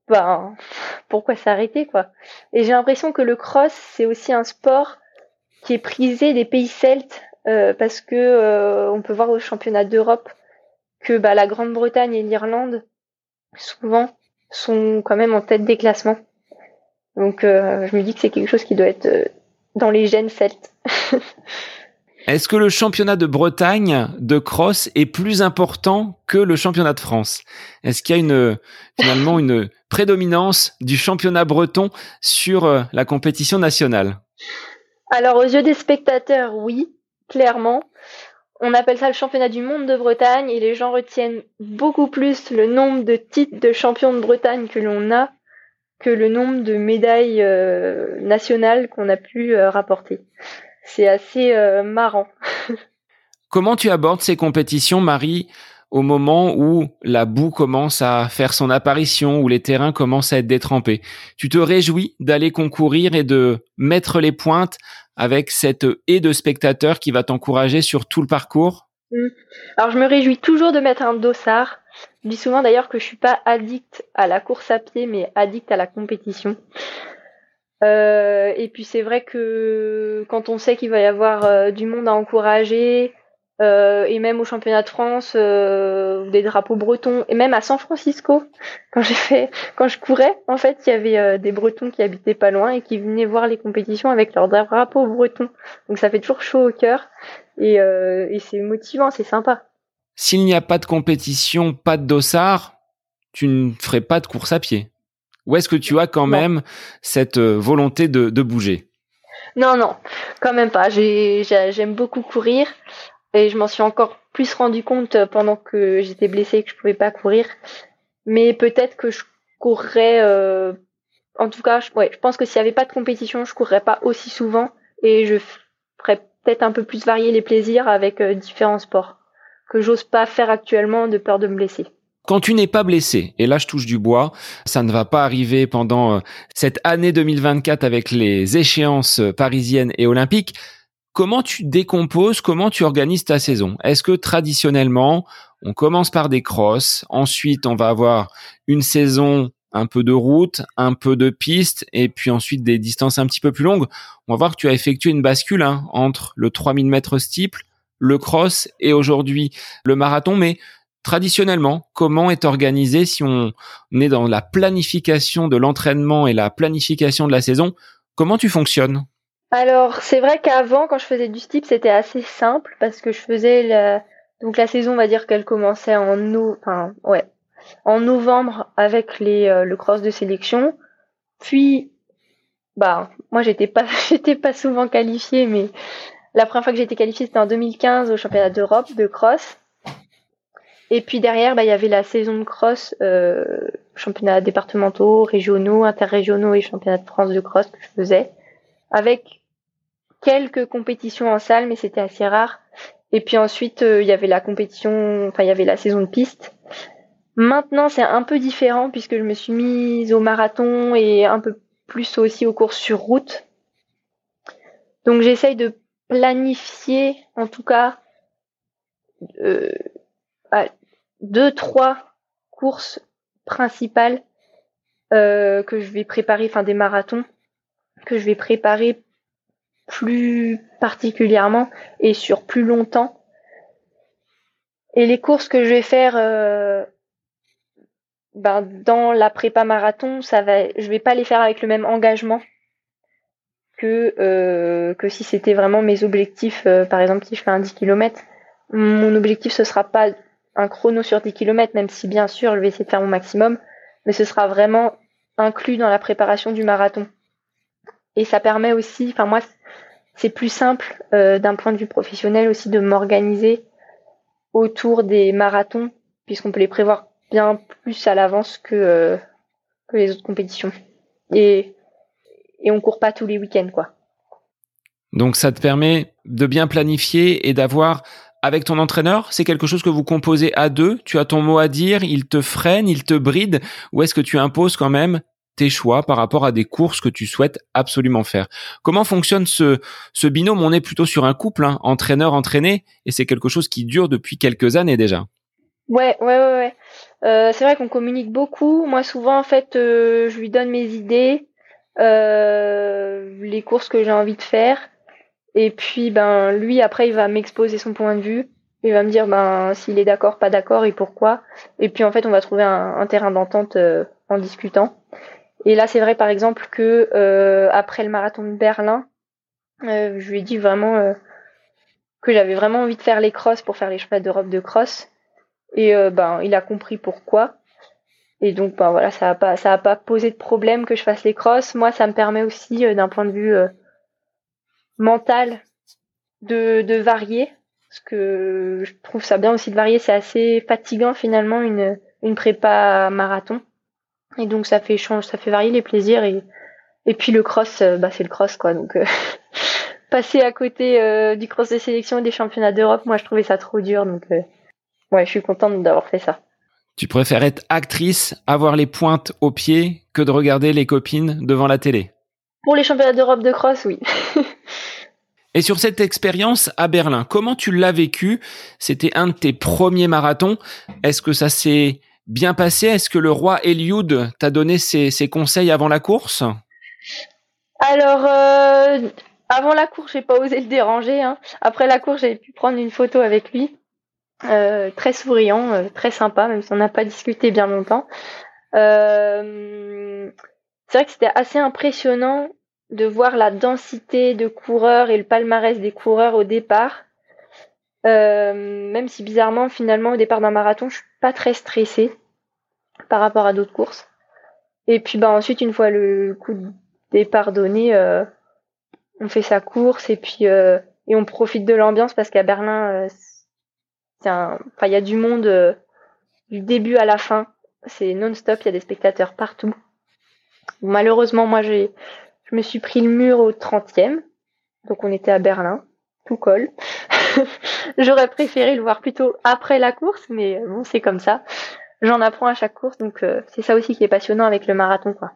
bah, pourquoi s'arrêter quoi? Et j'ai l'impression que le cross c'est aussi un sport qui est prisé des pays celtes euh, parce que on peut voir au championnat d'Europe que bah, la Grande-Bretagne et l'Irlande souvent sont quand même en tête des classements. Donc euh, je me dis que c'est quelque chose qui doit être euh, dans les gènes celtes. Est-ce que le championnat de Bretagne de cross est plus important que le championnat de France? Est-ce qu'il y a une finalement une prédominance du championnat breton sur euh, la compétition nationale? Alors aux yeux des spectateurs, oui, clairement. On appelle ça le championnat du monde de Bretagne et les gens retiennent beaucoup plus le nombre de titres de champion de Bretagne que l'on a que le nombre de médailles euh, nationales qu'on a pu euh, rapporter. C'est assez euh, marrant. Comment tu abordes ces compétitions, Marie, au moment où la boue commence à faire son apparition, où les terrains commencent à être détrempés? Tu te réjouis d'aller concourir et de mettre les pointes avec cette haie de spectateurs qui va t'encourager sur tout le parcours? Mmh. Alors je me réjouis toujours de mettre un dossard je dis souvent d'ailleurs que je suis pas addict à la course à pied, mais addict à la compétition. Euh, et puis c'est vrai que quand on sait qu'il va y avoir euh, du monde à encourager, euh, et même au championnat de France, des drapeaux bretons, et même à San Francisco, quand j'ai fait, quand je courais, en fait, il y avait des Bretons qui habitaient pas loin et qui venaient voir les compétitions avec leurs drapeaux bretons. Donc ça fait toujours chaud au cœur et c'est motivant, c'est sympa. S'il n'y a pas de compétition, pas de dossard, tu ne ferais pas de course à pied. Ou est-ce que tu as quand même cette volonté de, de bouger? Non, non, quand même pas. J'aime beaucoup courir. Et je m'en suis encore plus rendu compte euh, pendant que j'étais blessée et que je pouvais pas courir. Mais peut-être que je courrais. Euh, en tout cas, je, ouais, je pense que s'il n'y avait pas de compétition, je courrais pas aussi souvent et je ferais peut-être un peu plus varier les plaisirs avec euh, différents sports que j'ose pas faire actuellement de peur de me blesser. Quand tu n'es pas blessé, et là je touche du bois, ça ne va pas arriver pendant cette année 2024 avec les échéances parisiennes et olympiques, Comment tu décomposes, comment tu organises ta saison? Est-ce que traditionnellement, on commence par des crosses, ensuite on va avoir une saison un peu de route, un peu de piste, et puis ensuite des distances un petit peu plus longues? On va voir que tu as effectué une bascule hein, entre le 3000 mètres steeple, le cross et aujourd'hui le marathon. Mais traditionnellement, comment est organisé si on est dans la planification de l'entraînement et la planification de la saison Comment tu fonctionnes? Alors, c'est vrai qu'avant, quand je faisais du steep, c'était assez simple parce que je faisais donc la saison, on va dire qu'elle commençait en no... enfin, ouais, en novembre avec les euh, le cross de sélection. Puis, bah, moi j'étais pas j'étais pas souvent qualifiée, mais la première fois que j'ai été qualifiée, c'était en 2015 au championnat d'Europe de cross. Et puis derrière, bah, il y avait la saison de cross, euh, championnats départementaux, régionaux, interrégionaux et championnat de France de cross que je faisais, avec quelques compétitions en salle, mais c'était assez rare. Et puis ensuite, euh, il y avait la compétition, enfin il y avait la saison de piste. Maintenant, c'est un peu différent puisque je me suis mise au marathon et un peu plus aussi aux courses sur route. Donc j'essaye de planifier, en tout cas, euh, deux, trois courses principales euh, que je vais préparer, enfin des marathons que je vais préparer plus particulièrement et sur plus longtemps. Et les courses que je vais faire euh, ben, dans la prépa marathon, ça va, je vais pas les faire avec le même engagement que euh, que si c'était vraiment mes objectifs. Euh, par exemple, si je fais un 10 km, mon objectif ce sera pas un chrono sur 10 km, même si bien sûr je vais essayer de faire mon maximum, mais ce sera vraiment inclus dans la préparation du marathon. Et ça permet aussi, enfin moi, c'est plus simple euh, d'un point de vue professionnel aussi de m'organiser autour des marathons, puisqu'on peut les prévoir bien plus à l'avance que, que les autres compétitions. Et, et on court pas tous les week-ends, quoi. Donc ça te permet de bien planifier et d'avoir avec ton entraîneur, c'est quelque chose que vous composez à deux. Tu as ton mot à dire, il te freine, il te bride, ou est-ce que tu imposes quand même tes choix par rapport à des courses que tu souhaites absolument faire? Comment fonctionne ce, ce binôme? On est plutôt sur un couple, hein, entraîneur-entraîné, et c'est quelque chose qui dure depuis quelques années déjà. Ouais, ouais, ouais. ouais. Euh, c'est vrai qu'on communique beaucoup. Moi, souvent, en fait, euh, je lui donne mes idées, les courses que j'ai envie de faire, et puis, ben, lui, après, il va m'exposer son point de vue. Il va me dire, ben, s'il est d'accord, pas d'accord, et pourquoi. Et puis, en fait, on va trouver un, terrain d'entente en discutant. Et là, c'est vrai, par exemple, que euh, après le marathon de Berlin, euh, je lui ai dit vraiment euh, que j'avais vraiment envie de faire les crosses pour faire les championnats d'Europe de cross. Et ben, il a compris pourquoi. Et donc, ben voilà, ça a pas, ça a pas posé de problème que je fasse les crosses. Moi, ça me permet aussi, d'un point de vue mental, de, de varier. Parce que je trouve ça bien aussi de varier. C'est assez fatigant finalement une, une prépa marathon. Et donc ça fait change, ça fait varier les plaisirs et et puis le cross, euh, bah c'est le cross quoi. Donc euh, passer à côté euh, du cross des sélections et des championnats d'Europe, moi je trouvais ça trop dur. Donc ouais, je suis contente d'avoir fait ça. Tu préfères être actrice, avoir les pointes aux pieds, que de regarder les copines devant la télé? Pour les championnats d'Europe de cross, oui. Et sur cette expérience à Berlin, comment tu l'as vécu? C'était un de tes premiers marathons. Est-ce que ça s'est bien passé? Est-ce que le roi Eliud t'a donné ses, conseils avant la course? Alors, euh, avant la course, j'ai pas osé le déranger. Hein. Après la course, j'avais pu prendre une photo avec lui. Euh, très souriant, euh, très sympa, même si on n'a pas discuté bien longtemps. Euh, c'est vrai que c'était assez impressionnant de voir la densité de coureurs et le palmarès des coureurs au départ. même si bizarrement, finalement, au départ d'un marathon, je suis pas très stressée par rapport à d'autres courses. Et puis bah ensuite, une fois le coup de départ donné, on fait sa course et puis et on profite de l'ambiance parce qu'à Berlin, il y a du monde euh, du début à la fin. C'est non-stop, il y a des spectateurs partout. Malheureusement, moi, j'ai, je me suis pris le mur au 30e. Donc, on était à Berlin. Tout colle. J'aurais préféré le voir plutôt après la course, mais euh, bon, c'est comme ça. J'en apprends à chaque course, donc euh, c'est ça aussi qui est passionnant avec le marathon, quoi.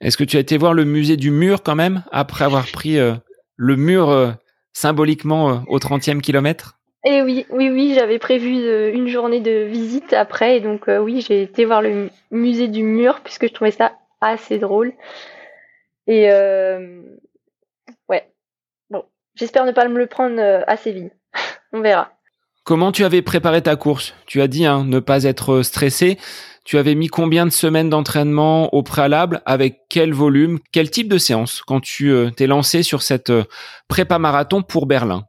Est-ce que tu as été voir le musée du mur quand même, après avoir pris le mur symboliquement au 30e kilomètre? Et eh oui, oui, oui, j'avais prévu euh, une journée de visite après, et donc euh, oui, j'ai été voir le musée du mur puisque je trouvais ça assez drôle. Et euh, ouais, bon, j'espère ne pas me le prendre assez vite. On verra. Comment tu avais préparé ta course? Tu as dit hein, ne pas être stressé. Tu avais mis combien de semaines d'entraînement au préalable? Avec quel volume? Quel type de séance? Quand tu t'es lancé sur cette prépa marathon pour Berlin?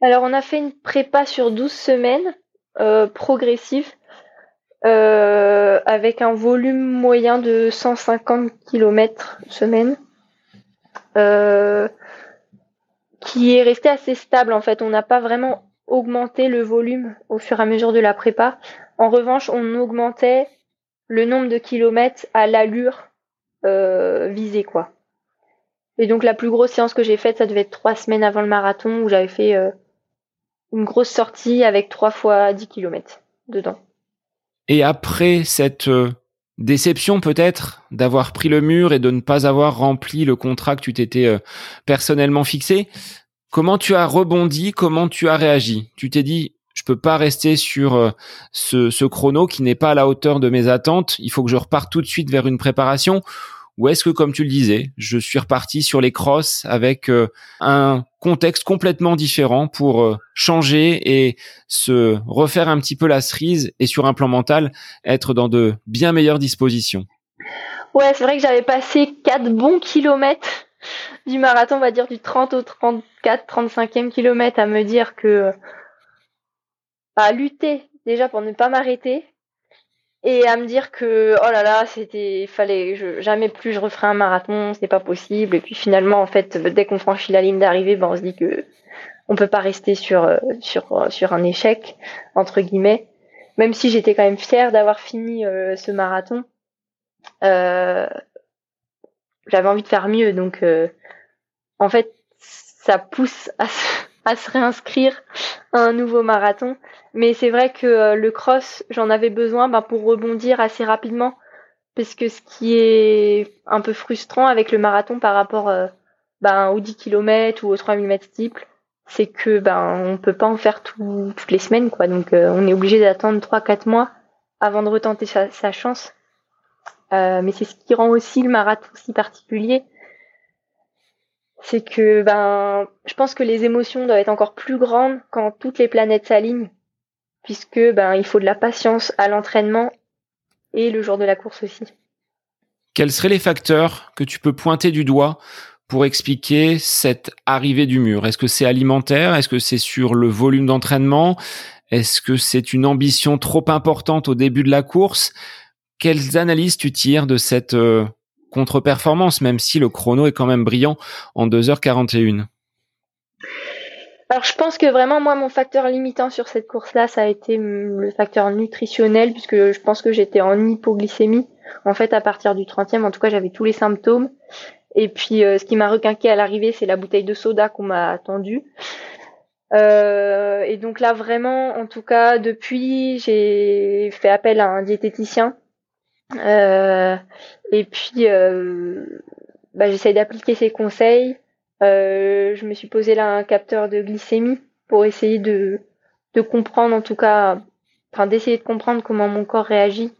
Alors, on a fait une prépa sur 12 semaines, euh, progressive, euh, avec un volume moyen de 150 km semaine, euh, qui est resté assez stable en fait. On n'a pas vraiment augmenté le volume au fur et à mesure de la prépa. En revanche, on augmentait le nombre de kilomètres à l'allure visée, quoi. Et donc la plus grosse séance que j'ai faite, ça devait être trois semaines avant le marathon où j'avais fait une grosse sortie avec trois fois 10 km dedans. Et après cette euh, déception peut-être d'avoir pris le mur et de ne pas avoir rempli le contrat que tu t'étais euh, personnellement fixé, comment tu as rebondi, comment tu as réagi? Tu t'es dit, je peux pas rester sur euh, ce chrono qui n'est pas à la hauteur de mes attentes, il faut que je reparte tout de suite vers une préparation ou est-ce que, comme tu le disais, je suis reparti sur les crosses avec euh, un contexte complètement différent pour euh, changer et se refaire un petit peu la cerise et sur un plan mental, être dans de bien meilleures dispositions? Ouais, c'est vrai que j'avais passé quatre bons kilomètres du marathon, on va dire du 30 au 34, 35e kilomètre à me dire que à lutter déjà pour ne pas m'arrêter, et à me dire que oh là là c'était fallait je, jamais plus je referai un marathon c'est pas possible. Et puis finalement en fait dès qu'on franchit la ligne d'arrivée ben on se dit que on peut pas rester sur euh, sur euh, sur un échec entre guillemets. Même si j'étais quand même fière d'avoir fini euh, ce marathon euh, j'avais envie de faire mieux. Donc en fait ça pousse à à se réinscrire à un nouveau marathon. Mais c'est vrai que euh, le cross, j'en avais besoin bah, pour rebondir assez rapidement. Parce que ce qui est un peu frustrant avec le marathon par rapport euh, bah, aux 10 km ou aux 3000 mètres steeple, c'est que ben on peut pas en faire toutes les semaines quoi. Donc euh, on est obligé d'attendre 3-4 mois avant de retenter sa, sa chance. mais c'est ce qui rend aussi le marathon si particulier, c'est que ben je pense que les émotions doivent être encore plus grandes quand toutes les planètes s'alignent puisque ben il faut de la patience à l'entraînement et le jour de la course aussi. Quels seraient les facteurs que tu peux pointer du doigt pour expliquer cette arrivée du mur? Est-ce que c'est alimentaire? Est-ce que c'est sur le volume d'entraînement? Est-ce que c'est une ambition trop importante au début de la course? Quelles analyses tu tires de cette euh, contre-performance, même si le chrono est quand même brillant en 2h41 alors je pense que vraiment moi mon facteur limitant sur cette course-là ça a été le facteur nutritionnel puisque je pense que j'étais en hypoglycémie en fait à partir du 30e en tout cas j'avais tous les symptômes. Et puis euh, ce qui m'a requinqué à l'arrivée c'est la bouteille de soda qu'on m'a attendue. Euh, et donc là vraiment en tout cas depuis j'ai fait appel à un diététicien et puis, euh, bah, j'essaye d'appliquer ses conseils. Euh, je me suis posé là un capteur de glycémie pour essayer de, de comprendre, en tout cas, enfin d'essayer de comprendre comment mon corps réagit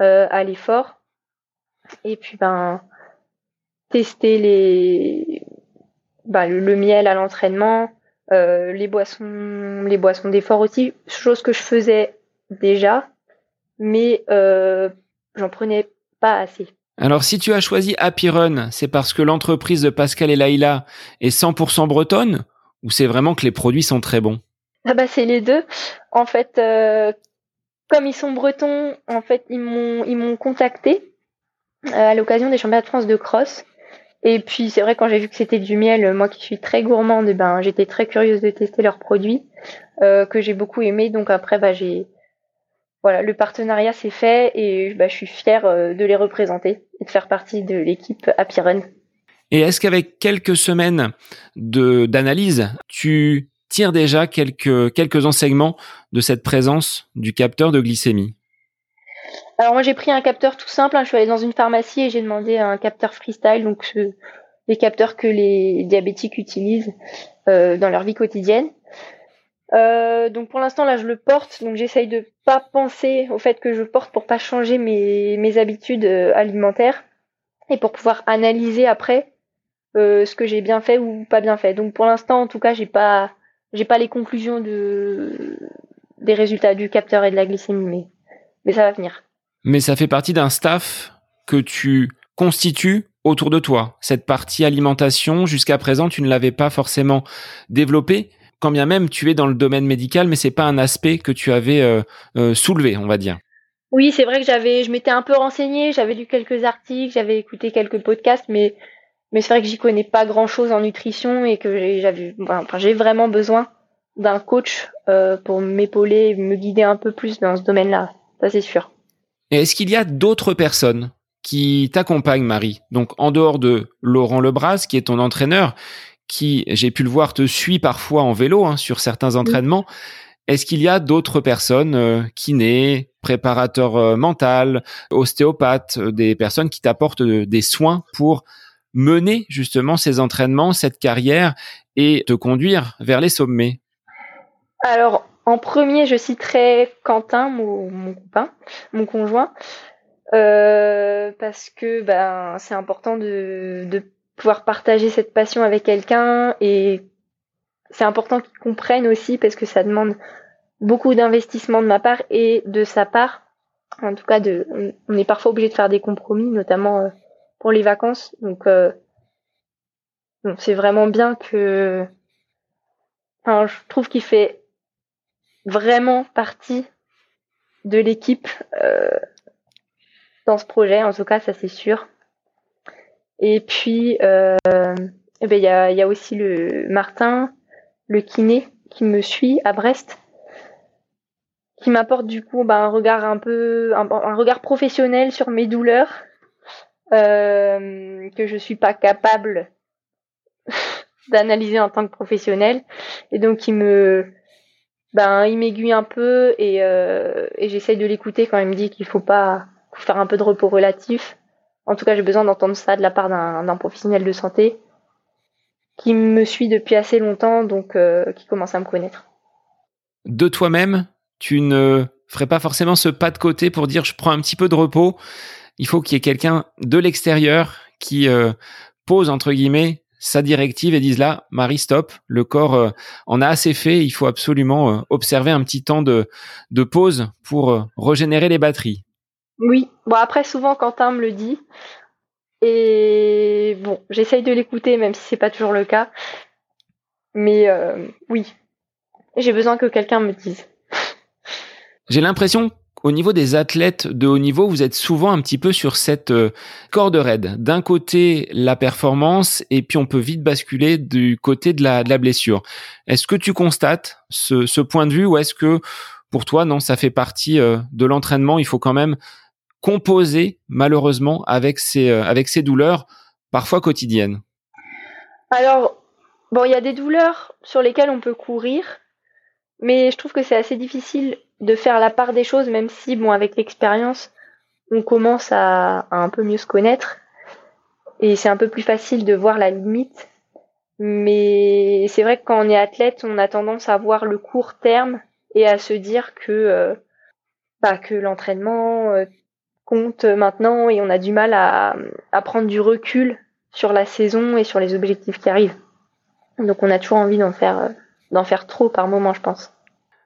euh, à l'effort. Et puis, ben, tester les bah, le, miel à l'entraînement, les boissons, les boissons d'effort aussi, chose que je faisais déjà, mais j'en prenais pas assez. Alors si tu as choisi Happy Run, c'est parce que l'entreprise de Pascal et Laïla est 100% bretonne ou c'est vraiment que les produits sont très bons? Ah bah c'est les deux. En fait, euh, comme ils sont bretons, en fait ils m'ont ils m'ont contacté euh, à l'occasion des championnats de France de cross. Et puis c'est vrai quand j'ai vu que c'était du miel, moi qui suis très gourmande, eh ben j'étais très curieuse de tester leurs produits euh, que j'ai beaucoup aimé. Donc après bah j'ai voilà, le partenariat s'est fait et bah, je suis fière euh, de les représenter et de faire partie de l'équipe Happy Run. Et est-ce qu'avec quelques semaines de d'analyse, tu tires déjà quelques quelques enseignements de cette présence du capteur de glycémie? Alors moi j'ai pris un capteur tout simple. Hein. Je suis allée dans une pharmacie et j'ai demandé un capteur freestyle, donc les capteurs que les diabétiques utilisent euh, dans leur vie quotidienne. Euh, donc pour l'instant là je le porte, donc j'essaye de pas penser au fait que je porte pour pas changer mes, mes habitudes euh, alimentaires et pour pouvoir analyser après euh, ce que j'ai bien fait ou pas bien fait. Donc pour l'instant en tout cas j'ai pas j'ai pas les conclusions de des résultats du capteur et de la glycémie, mais mais ça va venir. Mais ça fait partie d'un staff que tu constitues autour de toi. Cette partie alimentation, jusqu'à présent, tu ne l'avais pas forcément développée quand bien même tu es dans le domaine médical, mais c'est pas un aspect que tu avais euh, euh, soulevé, on va dire. Oui, c'est vrai que j'avais, je m'étais un peu renseignée, j'avais lu quelques articles, j'avais écouté quelques podcasts, mais mais c'est vrai que j'y connais pas grand chose en nutrition et que j'avais, enfin, j'ai vraiment besoin d'un coach euh, pour m'épauler, me guider un peu plus dans ce domaine-là. Ça c'est sûr. Et est-ce qu'il y a d'autres personnes qui t'accompagnent, Marie? Donc en dehors de Laurent Lebras, qui est ton entraîneur, qui, j'ai pu le voir, te suit parfois en vélo hein, sur certains entraînements. Est-ce qu'il y a d'autres personnes, euh, kinés, préparateurs euh, mental, ostéopathes, euh, des personnes qui t'apportent euh, des soins pour mener justement ces entraînements, cette carrière et te conduire vers les sommets? Alors, en premier, je citerai Quentin, mon, mon copain, mon conjoint, parce que ben, c'est important de, de pouvoir partager cette passion avec quelqu'un et c'est important qu'ils comprennent aussi parce que ça demande beaucoup d'investissement de ma part et de sa part. En tout cas, de, on est parfois obligé de faire des compromis, notamment euh, pour les vacances. Donc, euh, c'est vraiment bien que. Enfin, je trouve qu'il fait vraiment partie de l'équipe euh, dans ce projet. En tout cas, ça c'est sûr. Et puis, euh, eh ben, il y, a, y a aussi le Martin, le kiné, qui me suit à Brest, qui m'apporte du coup bah, un regard un peu, un, regard professionnel sur mes douleurs, euh, que je suis pas capable d'analyser en tant que professionnel, et donc il me, ben, il m'aiguille un peu et, euh, et j'essaye de l'écouter quand il me dit qu'il faut pas faire un peu de repos relatif en tout cas, j'ai besoin d'entendre ça de la part d'un professionnel de santé qui me suit depuis assez longtemps, donc euh, qui commence à me connaître. De toi-même, tu ne ferais pas forcément ce pas de côté pour dire je prends un petit peu de repos. Il faut qu'il y ait quelqu'un de l'extérieur qui euh, pose entre guillemets sa directive et dise là, Marie, stop, le corps euh, en a assez fait, il faut absolument observer un petit temps de, de pause pour régénérer les batteries. Oui, bon après souvent Quentin me le dit. Et bon, j'essaye de l'écouter même si c'est pas toujours le cas. Mais euh, oui, j'ai besoin que quelqu'un me dise. J'ai l'impression qu'au niveau des athlètes de haut niveau, vous êtes souvent un petit peu sur cette euh, corde raide. D'un côté, la performance, et puis on peut vite basculer du côté de la, blessure. Est-ce que tu constates ce, ce point de vue ou est-ce que pour toi, non, ça fait partie euh, de l'entraînement Il faut quand même composer malheureusement avec ces, euh, avec ces douleurs parfois quotidiennes Alors, bon, il y a des douleurs sur lesquelles on peut courir, mais je trouve que c'est assez difficile de faire la part des choses, même si, bon, avec l'expérience, on commence à, un peu mieux se connaître et c'est un peu plus facile de voir la limite. Mais c'est vrai que quand on est athlète, on a tendance à voir le court terme et à se dire que, euh, bah, que l'entraînement, euh, compte maintenant et on a du mal à, à prendre du recul sur la saison et sur les objectifs qui arrivent. Donc on a toujours envie d'en faire, d'en faire trop par moment, je pense.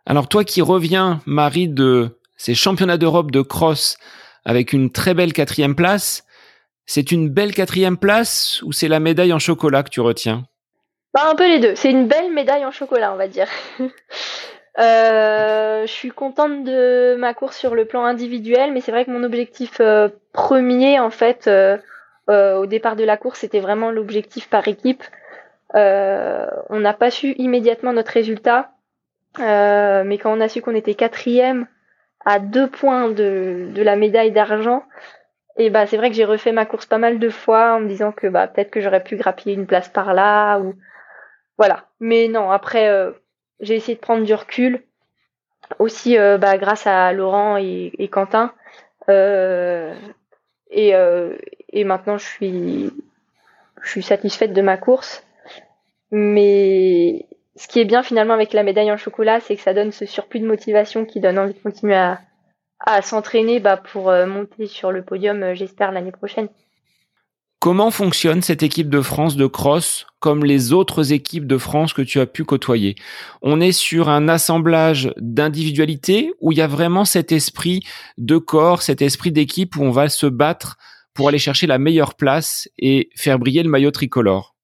Alors toi qui reviens, Marie, de ces championnats d'Europe de cross avec une très belle quatrième place, c'est une belle quatrième place ou c'est la médaille en chocolat que tu retiens? Bah, Un peu les deux. C'est une belle médaille en chocolat, on va dire. Euh, je suis contente de ma course sur le plan individuel, mais c'est vrai que mon objectif euh, premier, en fait, euh, au départ de la course, c'était vraiment l'objectif par équipe. on n'a pas su immédiatement notre résultat, mais quand on a su qu'on était quatrième à deux points de, de la médaille d'argent, et bah c'est vrai que j'ai refait ma course pas mal de fois en me disant que bah peut-être que j'aurais pu grappiller une place par là ou voilà. Mais non, après j'ai essayé de prendre du recul aussi euh, bah, grâce à Laurent et, Quentin. Euh, et, euh, et, maintenant, je suis, je suis satisfaite de ma course. Mais ce qui est bien finalement avec la médaille en chocolat, c'est que ça donne ce surplus de motivation qui donne envie de continuer à, à s'entraîner bah, pour monter sur le podium, j'espère, l'année prochaine. Comment fonctionne cette équipe de France de cross comme les autres équipes de France que tu as pu côtoyer? On est sur un assemblage d'individualités où il y a vraiment cet esprit de corps, cet esprit d'équipe où on va se battre pour aller chercher la meilleure place et faire briller le maillot tricolore.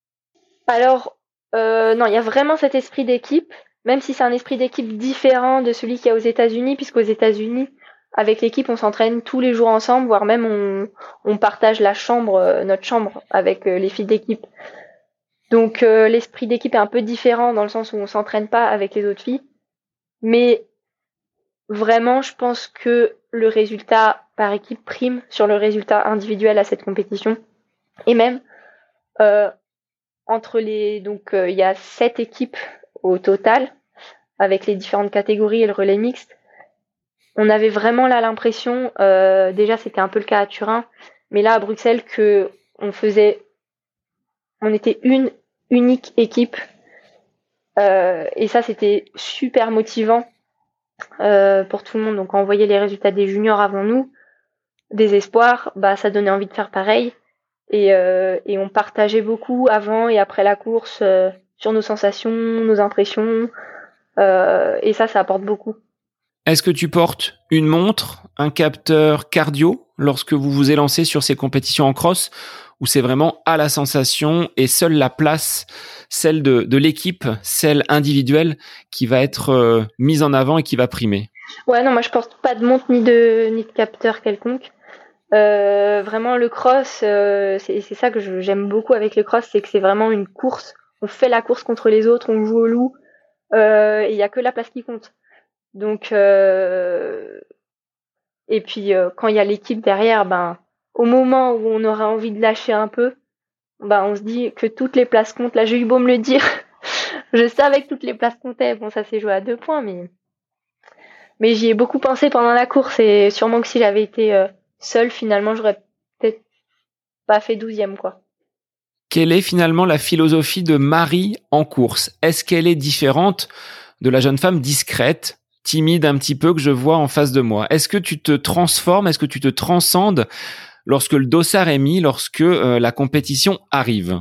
Alors, euh, non, il y a vraiment cet esprit d'équipe, même si c'est un esprit d'équipe différent de celui qu'il y a aux États-Unis, puisqu'aux États-Unis, avec l'équipe, on s'entraîne tous les jours ensemble, voire même on, on partage la chambre, euh, notre chambre avec euh, les filles d'équipe. Donc euh, l'esprit d'équipe est un peu différent dans le sens où on s'entraîne pas avec les autres filles. Mais vraiment, je pense que le résultat par équipe prime sur le résultat individuel à cette compétition. Et même entre les donc il y a sept équipes au total avec les différentes catégories et le relais mixte on avait vraiment là l'impression, euh, déjà c'était un peu le cas à Turin, mais là à Bruxelles que on faisait, on était une unique équipe euh, et ça c'était super motivant euh, pour tout le monde. Donc quand on voyait les résultats des juniors avant nous, des espoirs, bah ça donnait envie de faire pareil et, et on partageait beaucoup avant et après la course sur nos sensations, nos impressions et ça ça apporte beaucoup. Est-ce que tu portes une montre, un capteur cardio lorsque vous vous élancez sur ces compétitions en cross ou c'est vraiment à la sensation et seule la place, celle de, l'équipe, celle individuelle qui va être euh, mise en avant et qui va primer? Ouais, non, moi je porte pas de montre ni de, ni de capteur quelconque. Euh, vraiment le cross, euh, c'est ça que j'aime beaucoup avec le cross, c'est que c'est vraiment une course. On fait la course contre les autres, on joue au loup, il y a que la place qui compte. Donc, euh, et puis euh, quand il y a l'équipe derrière, ben, au moment où on aura envie de lâcher un peu, ben, on se dit que toutes les places comptent. Là, j'ai eu beau me le dire. je savais que toutes les places comptaient. Bon, ça s'est joué à deux points, mais, mais j'y ai beaucoup pensé pendant la course et sûrement que si j'avais été euh, seule, finalement, j'aurais peut-être pas fait douzième, quoi. Quelle est finalement la philosophie de Marie en course? Est-ce qu'elle est différente de la jeune femme discrète? Timide un petit peu que je vois en face de moi. Est-ce que tu te transformes, est-ce que tu te transcendes lorsque le dossard est mis, lorsque euh, la compétition arrive?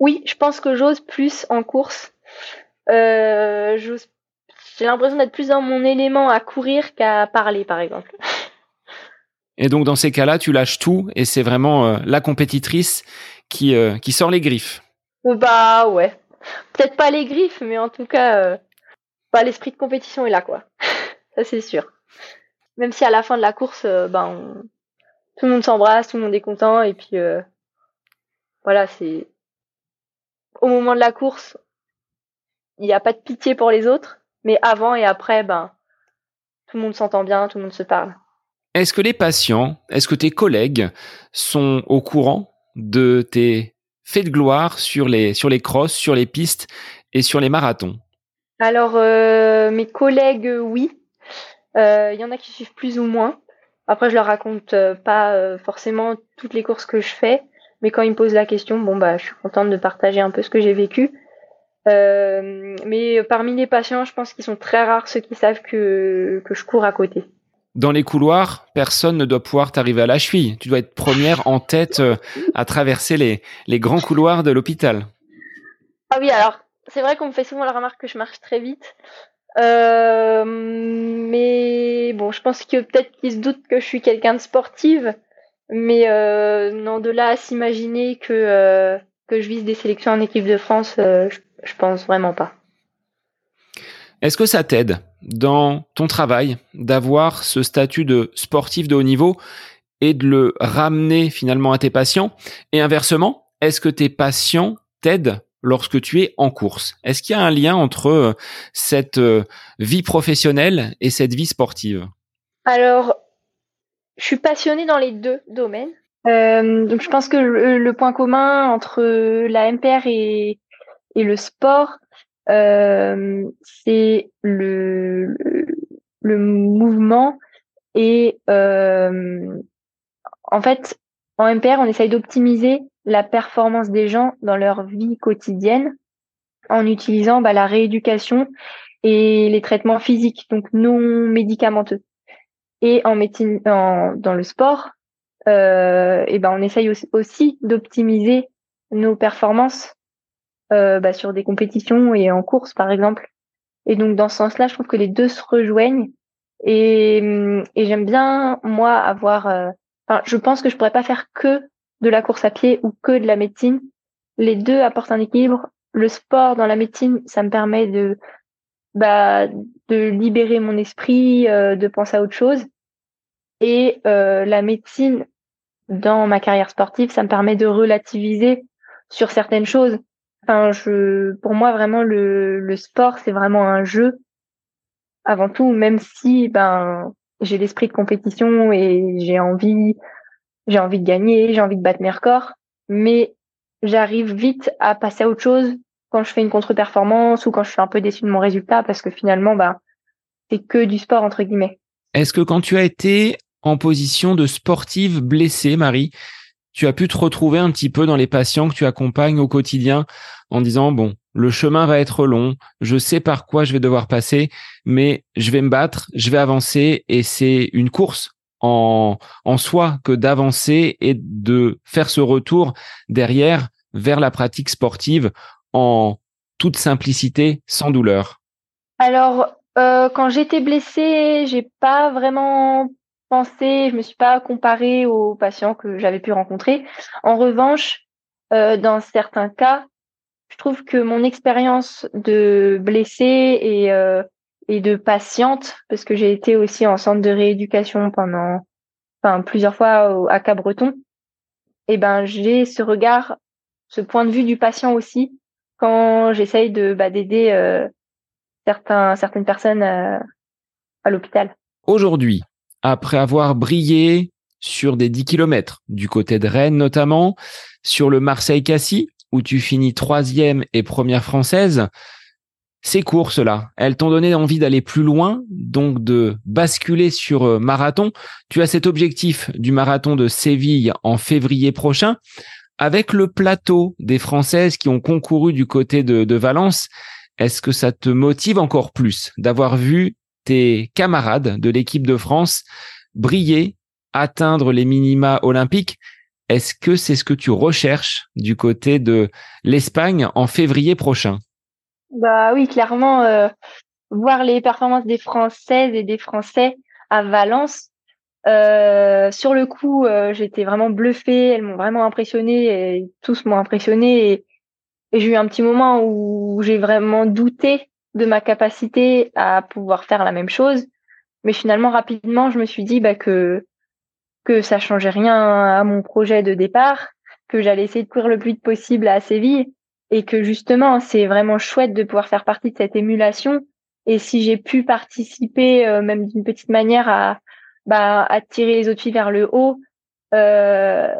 Oui, je pense que j'ose plus en course. Euh, j'ai l'impression d'être plus dans mon élément à courir qu'à parler, par exemple. Et donc dans ces cas-là, tu lâches tout et c'est vraiment euh, la compétitrice qui, qui sort les griffes. Bah ouais. Peut-être pas les griffes, mais en tout cas, l'esprit de compétition est là, quoi. ça, c'est sûr. Même si à la fin de la course, euh, ben, tout le monde s'embrasse, tout le monde est content, et puis, euh, voilà, c'est. Au moment de la course, il n'y a pas de pitié pour les autres, mais avant et après, ben, tout le monde s'entend bien, tout le monde se parle. Est-ce que les patients, est-ce que tes collègues sont au courant de tes faits de gloire sur les crosses, sur les pistes et sur les marathons? Alors, euh, mes collègues, oui. Il euh, y en a qui suivent plus ou moins. Après, je leur raconte euh, pas forcément toutes les courses que je fais, mais quand ils me posent la question, bon bah, je suis contente de partager un peu ce que j'ai vécu. mais parmi les patients, je pense qu'ils sont très rares ceux qui savent que, que je cours à côté. Dans les couloirs, personne ne doit pouvoir t'arriver à la cheville. Tu dois être première en tête à traverser les, les grands couloirs de l'hôpital. Ah oui, alors c'est vrai qu'on me fait souvent la remarque que je marche très vite. Euh, mais bon, je pense que peut-être qu'ils se doutent que je suis quelqu'un de sportive. Mais euh, non, de là à s'imaginer que, euh, que je vise des sélections en équipe de France, je, je pense vraiment pas. Est-ce que ça t'aide dans ton travail d'avoir ce statut de sportif de haut niveau et de le ramener finalement à tes patients? Et inversement, est-ce que tes patients t'aident lorsque tu es en course Est-ce qu'il y a un lien entre euh, cette euh, vie professionnelle et cette vie sportive? Alors, je suis passionnée dans les deux domaines. Euh, donc je pense que le, point commun entre la MPR et, le sport, c'est le, mouvement et en fait en MPR on essaye d'optimiser la performance des gens dans leur vie quotidienne en utilisant bah, la rééducation et les traitements physiques, donc non médicamenteux. Et en médecine, dans le sport, euh, et ben on essaye aussi, d'optimiser nos performances euh, bah, sur des compétitions et en course par exemple. Et donc dans ce sens-là, je trouve que les deux se rejoignent. Et, et j'aime bien moi avoir. Euh, enfin, je pense que je pourrais pas faire que de la course à pied ou que de la médecine. Les deux apportent un équilibre. Le sport dans la médecine, ça me permet de bah, de libérer mon esprit, euh, de penser à autre chose. Et euh, la médecine dans ma carrière sportive, ça me permet de relativiser sur certaines choses. Enfin, je, pour moi, vraiment, le, le sport, c'est vraiment un jeu avant tout, même si ben j'ai l'esprit de compétition et j'ai envie j'ai envie de gagner, j'ai envie de battre mes records, mais j'arrive vite à passer à autre chose quand je fais une contre-performance ou quand je suis un peu déçu de mon résultat parce que finalement, bah, c'est que du sport entre guillemets. Est-ce que quand tu as été en position de sportive blessée, Marie, tu as pu te retrouver un petit peu dans les patients que tu accompagnes au quotidien en disant, bon, le chemin va être long, je sais par quoi je vais devoir passer, mais je vais me battre, je vais avancer et c'est une course? En, soi que d'avancer et de faire ce retour derrière vers la pratique sportive en toute simplicité, sans douleur Alors, euh, quand j'étais blessée, j'ai pas vraiment pensé, je me suis pas comparée aux patients que j'avais pu rencontrer. En revanche, euh, dans certains cas, je trouve que mon expérience de blessée et euh, et de patiente, parce que j'ai été aussi en centre de rééducation pendant, enfin plusieurs fois à Cabreton. Et ben j'ai ce regard, ce point de vue du patient aussi quand j'essaye de bah, d'aider euh, certaines personnes euh, à l'hôpital. Aujourd'hui, après avoir brillé sur des 10 km, du côté de Rennes notamment, sur le Marseille-Cassis, où tu finis troisième et première française, ces courses-là, elles t'ont donné envie d'aller plus loin, donc de basculer sur euh, marathon. Tu as cet objectif du marathon de Séville en février prochain. Avec le plateau des Françaises qui ont concouru du côté de, de Valence, est-ce que ça te motive encore plus d'avoir vu tes camarades de l'équipe de France briller, atteindre les minima olympiques? Est-ce que c'est ce que tu recherches du côté de l'Espagne en février prochain? Bah oui, clairement, euh, voir les performances des Françaises et des Français à Valence. Euh, sur le coup, euh, j'étais vraiment bluffée. Elles m'ont vraiment impressionnée et tous m'ont impressionnée. Et, j'ai eu un petit moment où j'ai vraiment douté de ma capacité à pouvoir faire la même chose. Mais finalement, rapidement, je me suis dit bah, que que ça changeait rien à mon projet de départ, que j'allais essayer de courir le plus vite possible à Séville et que justement c'est vraiment chouette de pouvoir faire partie de cette émulation. Et si j'ai pu participer euh, même d'une petite manière à bah tirer les autres filles vers le haut euh,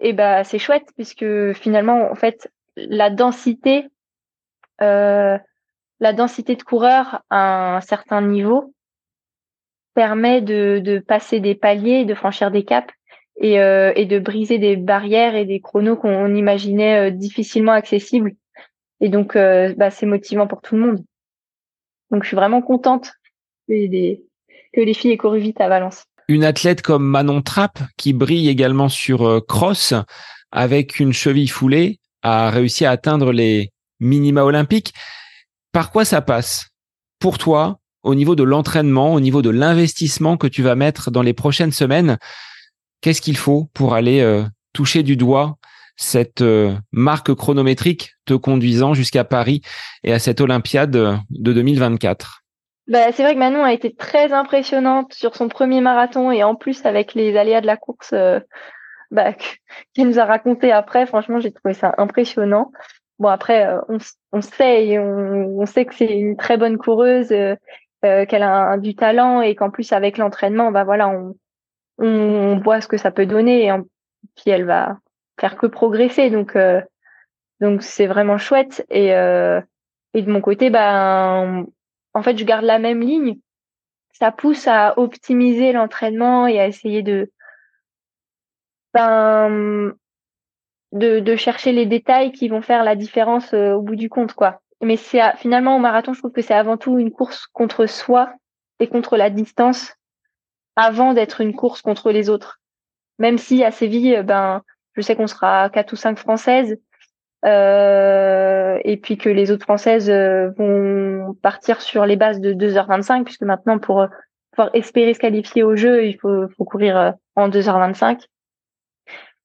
et bah c'est chouette puisque finalement en fait la densité euh, la densité de coureurs à un certain niveau permet de, de passer des paliers, de franchir des caps et, euh, et de briser des barrières et des chronos qu'on imaginait euh, difficilement accessibles. Et donc, euh, bah, c'est motivant pour tout le monde. Donc, je suis vraiment contente que les, filles aient couru vite à Valence. Une athlète comme Manon Trapp, qui brille également sur cross, avec une cheville foulée, a réussi à atteindre les minima olympiques. Par quoi ça passe? Pour toi au niveau de l'entraînement, au niveau de l'investissement que tu vas mettre dans les prochaines semaines Qu'est-ce qu'il faut pour aller euh, toucher du doigt cette euh, marque chronométrique te conduisant jusqu'à Paris et à cette Olympiade de 2024 bah, c'est vrai que Manon a été très impressionnante sur son premier marathon et en plus avec les aléas de la course euh, bah, qu'elle nous a raconté après, franchement j'ai trouvé ça impressionnant. Bon après euh, on, sait on, sait que c'est une très bonne coureuse, euh, qu'elle a du talent et qu'en plus avec l'entraînement bah voilà on, on voit ce que ça peut donner et puis elle va faire que progresser donc donc c'est vraiment chouette et et de mon côté ben en fait, je garde la même ligne. Ça pousse à optimiser l'entraînement et à essayer de, ben, de, chercher les détails qui vont faire la différence euh, au bout du compte, quoi. Mais c'est finalement au marathon, je trouve que c'est avant tout une course contre soi et contre la distance avant d'être une course contre les autres. Même si à Séville, ben, je sais qu'on sera quatre ou cinq françaises, euh, et puis que les autres françaises euh, vont partir sur les bases de 2h25 puisque maintenant pour euh, pouvoir espérer se qualifier au jeu, il faut, courir en 2h25.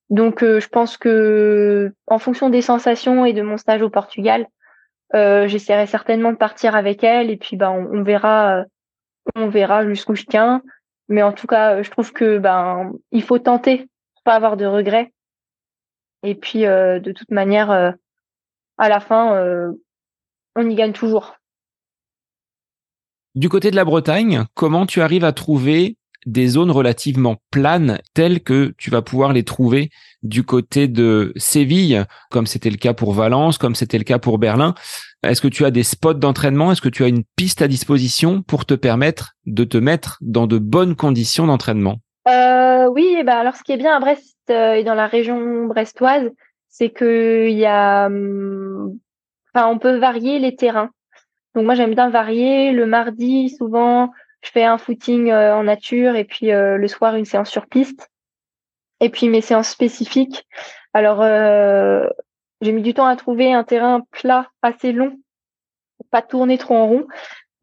Donc je pense que en fonction des sensations et de mon stage au Portugal, euh, j'essaierai certainement de partir avec elle et puis ben on, verra on verra jusqu'où je tiens. Mais en tout cas, je trouve que ben il faut tenter pas avoir de regrets. Et puis, euh, de toute manière, euh, à la fin, euh, on y gagne toujours. Du côté de la Bretagne, comment tu arrives à trouver des zones relativement planes telles que tu vas pouvoir les trouver du côté de Séville, comme c'était le cas pour Valence, comme c'était le cas pour Berlin. Est-ce que tu as des spots d'entraînement? Est-ce que tu as une piste à disposition pour te permettre de te mettre dans de bonnes conditions d'entraînement? Euh, Oui, bah alors ce qui est bien à Brest euh, et dans la région brestoise, c'est que il y a, hum, enfin, on peut varier les terrains. Donc moi j'aime bien varier. Le mardi, souvent, je fais un footing euh, en nature et puis euh, le soir une séance sur piste. Et puis mes séances spécifiques. Alors j'ai mis du temps à trouver un terrain plat assez long, pas tourner trop en rond.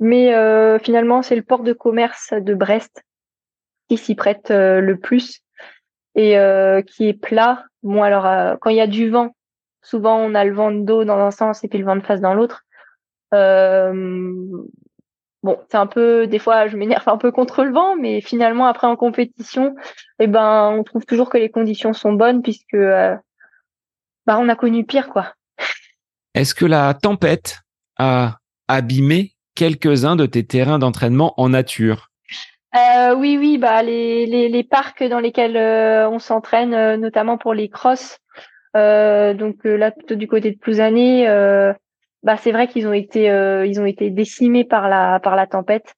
Mais finalement c'est le port de commerce de Brest qui s'y prête le plus et euh, qui est plat. Bon, alors, euh, quand il y a du vent, souvent on a le vent de dos dans un sens et puis le vent de face dans l'autre. Euh, bon, c'est un peu, des fois, je m'énerve un peu contre le vent, mais finalement, après en compétition, eh ben, on trouve toujours que les conditions sont bonnes puisque, bah, on a connu pire, quoi. Est-ce que la tempête a abîmé quelques-uns de tes terrains d'entraînement en nature? Euh, oui, oui, bah les, les, les, parcs dans lesquels euh, on s'entraîne, euh, notamment pour les crosses. donc là, plutôt du côté de Plouzané, bah c'est vrai qu'ils ont été ils ont été décimés par la par la tempête.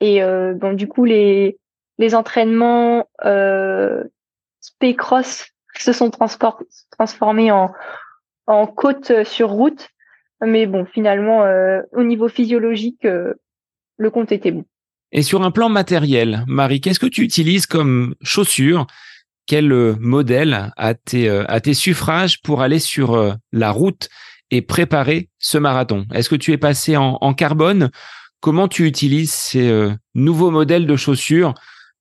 Et donc du coup les les entraînements euh, cross se sont transformés en en côte sur route. Mais bon, finalement, au niveau physiologique, le compte était bon. Et sur un plan matériel, Marie, qu'est-ce que tu utilises comme chaussures? Quel euh, modèle a tes, euh, tes suffrages pour aller sur euh, la route? Et préparer ce marathon. Est-ce que tu es passé en, carbone? Comment tu utilises ces nouveaux modèles de chaussures?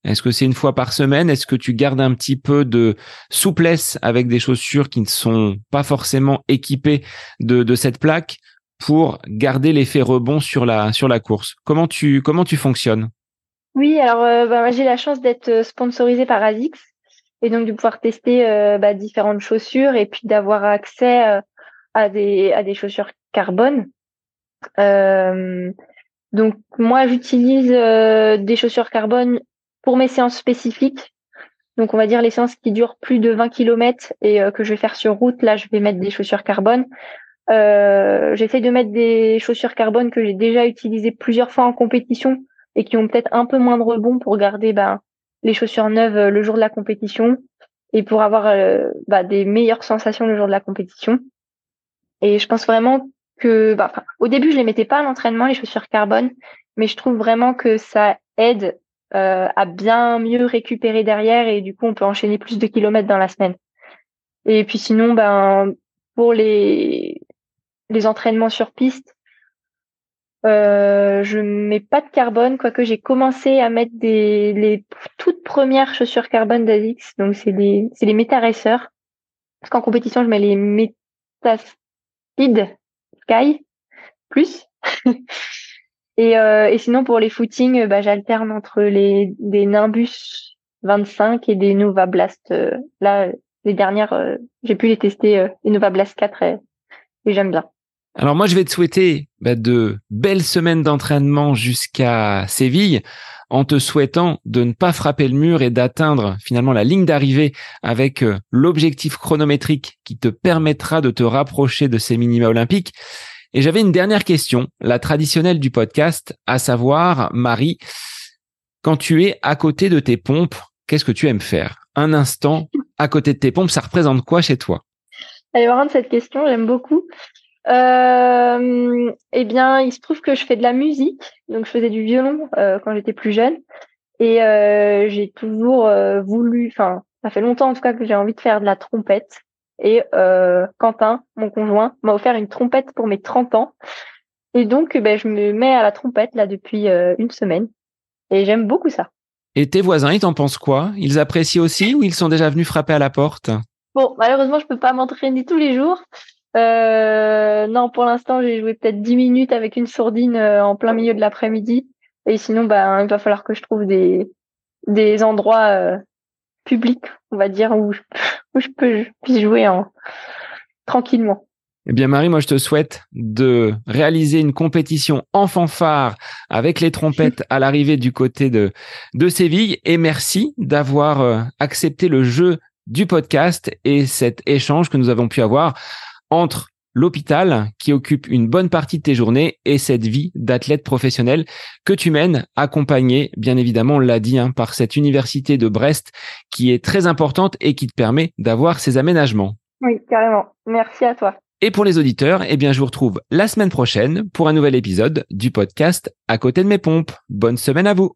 Est-ce que c'est une fois par semaine? Est-ce que tu gardes un petit peu de souplesse avec des chaussures qui ne sont pas forcément équipées de, cette plaque pour garder l'effet rebond sur la, course? Comment tu, fonctionnes? Oui, alors euh, bah, j'ai la chance d'être euh, sponsorisée par ASICS et donc de pouvoir tester euh, bah, différentes chaussures et puis d'avoir accès à, des, à des chaussures carbone. donc moi, j'utilise des chaussures carbone pour mes séances spécifiques. Donc on va dire les séances qui durent plus de 20 km et que je vais faire sur route, là je vais mettre des chaussures carbone. Euh, J'essaie de mettre des chaussures carbone que j'ai déjà utilisées plusieurs fois en compétition et qui ont peut-être un peu moins de rebond pour garder ben, les chaussures neuves euh, le jour de la compétition et pour avoir euh, bah, des meilleures sensations le jour de la compétition. Et je pense vraiment que, bah, au début, je les mettais pas à l'entraînement les chaussures carbone, mais je trouve vraiment que ça aide euh, à bien mieux récupérer derrière et du coup, on peut enchaîner plus de kilomètres dans la semaine. Et puis sinon, ben pour les les entraînements sur piste, euh, je mets pas de carbone, quoique j'ai commencé à mettre des les toutes premières chaussures carbone d'Azix, donc c'est les c'est les. Parce qu'en compétition, je mets les Meta Speed Sky plus. et, euh, et sinon pour les footings, bah, j'alterne entre les des Nimbus 25 et des Nova Blast. Euh, là, les dernières, euh, j'ai pu les tester, les Nova Blast 4 et j'aime bien. Alors moi, je vais te souhaiter bah, de belles semaines d'entraînement jusqu'à Séville en te souhaitant de ne pas frapper le mur et d'atteindre finalement la ligne d'arrivée avec euh, l'objectif chronométrique qui te permettra de te rapprocher de ces minima olympiques. Et j'avais une dernière question, la traditionnelle du podcast, à savoir, Marie, quand tu es à côté de tes pompes, qu'est-ce que tu aimes faire? Un instant à côté de tes pompes, ça représente quoi chez toi? Elle est cette question, j'aime beaucoup. Euh, eh bien, il se trouve que je fais de la musique, donc je faisais du violon euh, quand j'étais plus jeune, et euh, j'ai toujours voulu, enfin, ça fait longtemps en tout cas que j'ai envie de faire de la trompette. Et Quentin, mon conjoint, m'a offert une trompette pour mes 30 ans, et donc ben, je me mets à la trompette là depuis une semaine, et j'aime beaucoup ça. Et tes voisins, ils t'en pensent quoi? Ils apprécient aussi ou ils sont déjà venus frapper à la porte? Bon, malheureusement, je peux pas m'entraîner tous les jours, euh, non, pour l'instant, j'ai joué peut-être 10 minutes avec une sourdine euh, en plein milieu de l'après-midi. Et sinon, bah, il va falloir que je trouve des, endroits euh, publics, on va dire, où je, je peux puis jouer en, tranquillement. Eh bien Marie, moi je te souhaite de réaliser une compétition en fanfare avec les trompettes à l'arrivée du côté de, de Séville et merci d'avoir accepté le jeu du podcast et cet échange que nous avons pu avoir entre l'hôpital qui occupe une bonne partie de tes journées et cette vie d'athlète professionnel que tu mènes, accompagné, bien évidemment, on l'a dit, hein, par cette université de Brest qui est très importante et qui te permet d'avoir ces aménagements. Oui, carrément. Merci à toi. Et pour les auditeurs, eh bien, je vous retrouve la semaine prochaine pour un nouvel épisode du podcast À côté de mes pompes. Bonne semaine à vous.